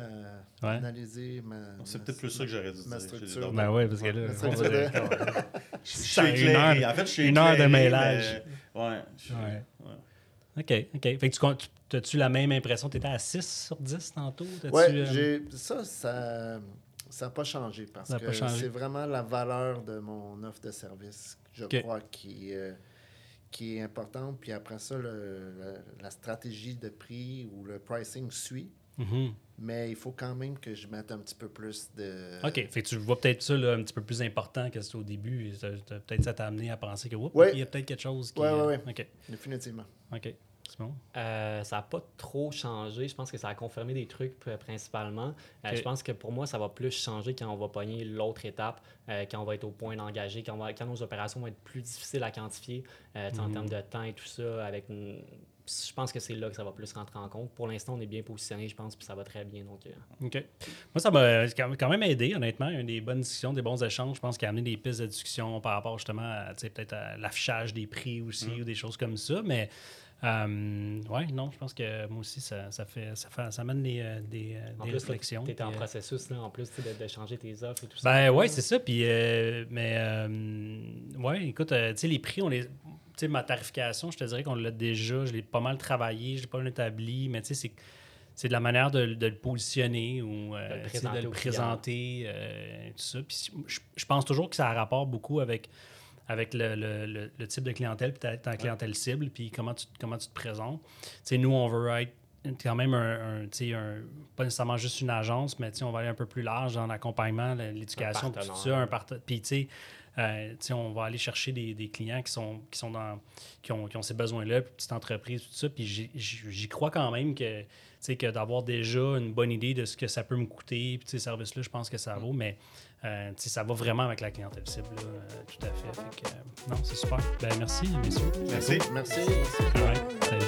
analyser ma. C'est peut-être plus ça que j'aurais dû dire. Structure. Ben oui, parce que là, *laughs* je suis éclairé. En fait, je suis Une heure de mêlage. Mais... Ouais, ouais. OK, OK. Fait que tu as-tu la même impression? Tu étais à 6 sur 10 tantôt? Oui, j'ai ça, ça ça n'a pas changé parce que c'est vraiment la valeur de mon offre de service, je crois, qui, euh, qui est importante. Puis après ça, la stratégie de prix ou le pricing suit. Mm-hmm. Mais il faut quand même que je mette un petit peu plus de. OK. Fait que tu vois peut-être ça un petit peu plus important que c'était au début. Peut-être ça t'a amené à penser que il y a peut-être quelque chose qui. Oui, oui, oui. Définitivement. OK. Euh, ça n'a pas trop changé. Je pense que ça a confirmé des trucs principalement. Euh, je pense que pour moi, ça va plus changer quand on va pogner l'autre étape, euh, quand on va être au point d'engager, quand, quand, nos opérations vont être plus difficiles à quantifier en mhm. termes de temps et tout ça. Avec Je pense que c'est là que ça va plus rentrer en compte. Pour l'instant, on est bien positionné, je pense, puis ça va très bien. Donc, OK. Moi, ça m'a quand même aidé, honnêtement. Il y a eu des bonnes discussions, des bons échanges. Je pense qu'il y a amené des pistes de discussion par rapport justement à peut-être à l'affichage des prix aussi mhm. ou des choses comme ça. Mais euh, oui, non, je pense que moi aussi, ça, ça fait, ça, fait, ça amène des, euh, des, euh, des réflexions. Tu es en processus, là, en plus, de, de, changer tes offres et tout ça. Ben oui, c'est ça. Puis, mais, ouais, écoute, tu sais, les prix, on les. Tu sais, ma tarification, je te dirais qu'on l'a déjà, je l'ai pas mal travaillé, je l'ai pas mal établi, mais tu sais, c'est de la manière de, de, le positionner ou de le présenter, tout ça. Puis je, je, pense toujours que ça a rapport beaucoup avec avec le, type de clientèle, puis ta, clientèle cible, puis comment tu, comment tu te présentes. sais, nous, on veut être quand même un, un, pas nécessairement juste une agence, mais on va aller un peu plus large dans l'accompagnement, l'éducation, tout ça. Un puis, tu euh, on va aller chercher des, des, clients qui sont, qui sont dans qui ont, qui ont ces besoins-là, petite entreprise, tout ça. Puis j'y crois quand même que, que d'avoir déjà une bonne idée de ce que ça peut me coûter, puis ces services-là, je pense que ça vaut. Mais euh, ça va vraiment avec la clientèle cible, euh, tout à fait. Euh, non, c'est super. Ben, merci, messieurs. Merci. Merci. merci.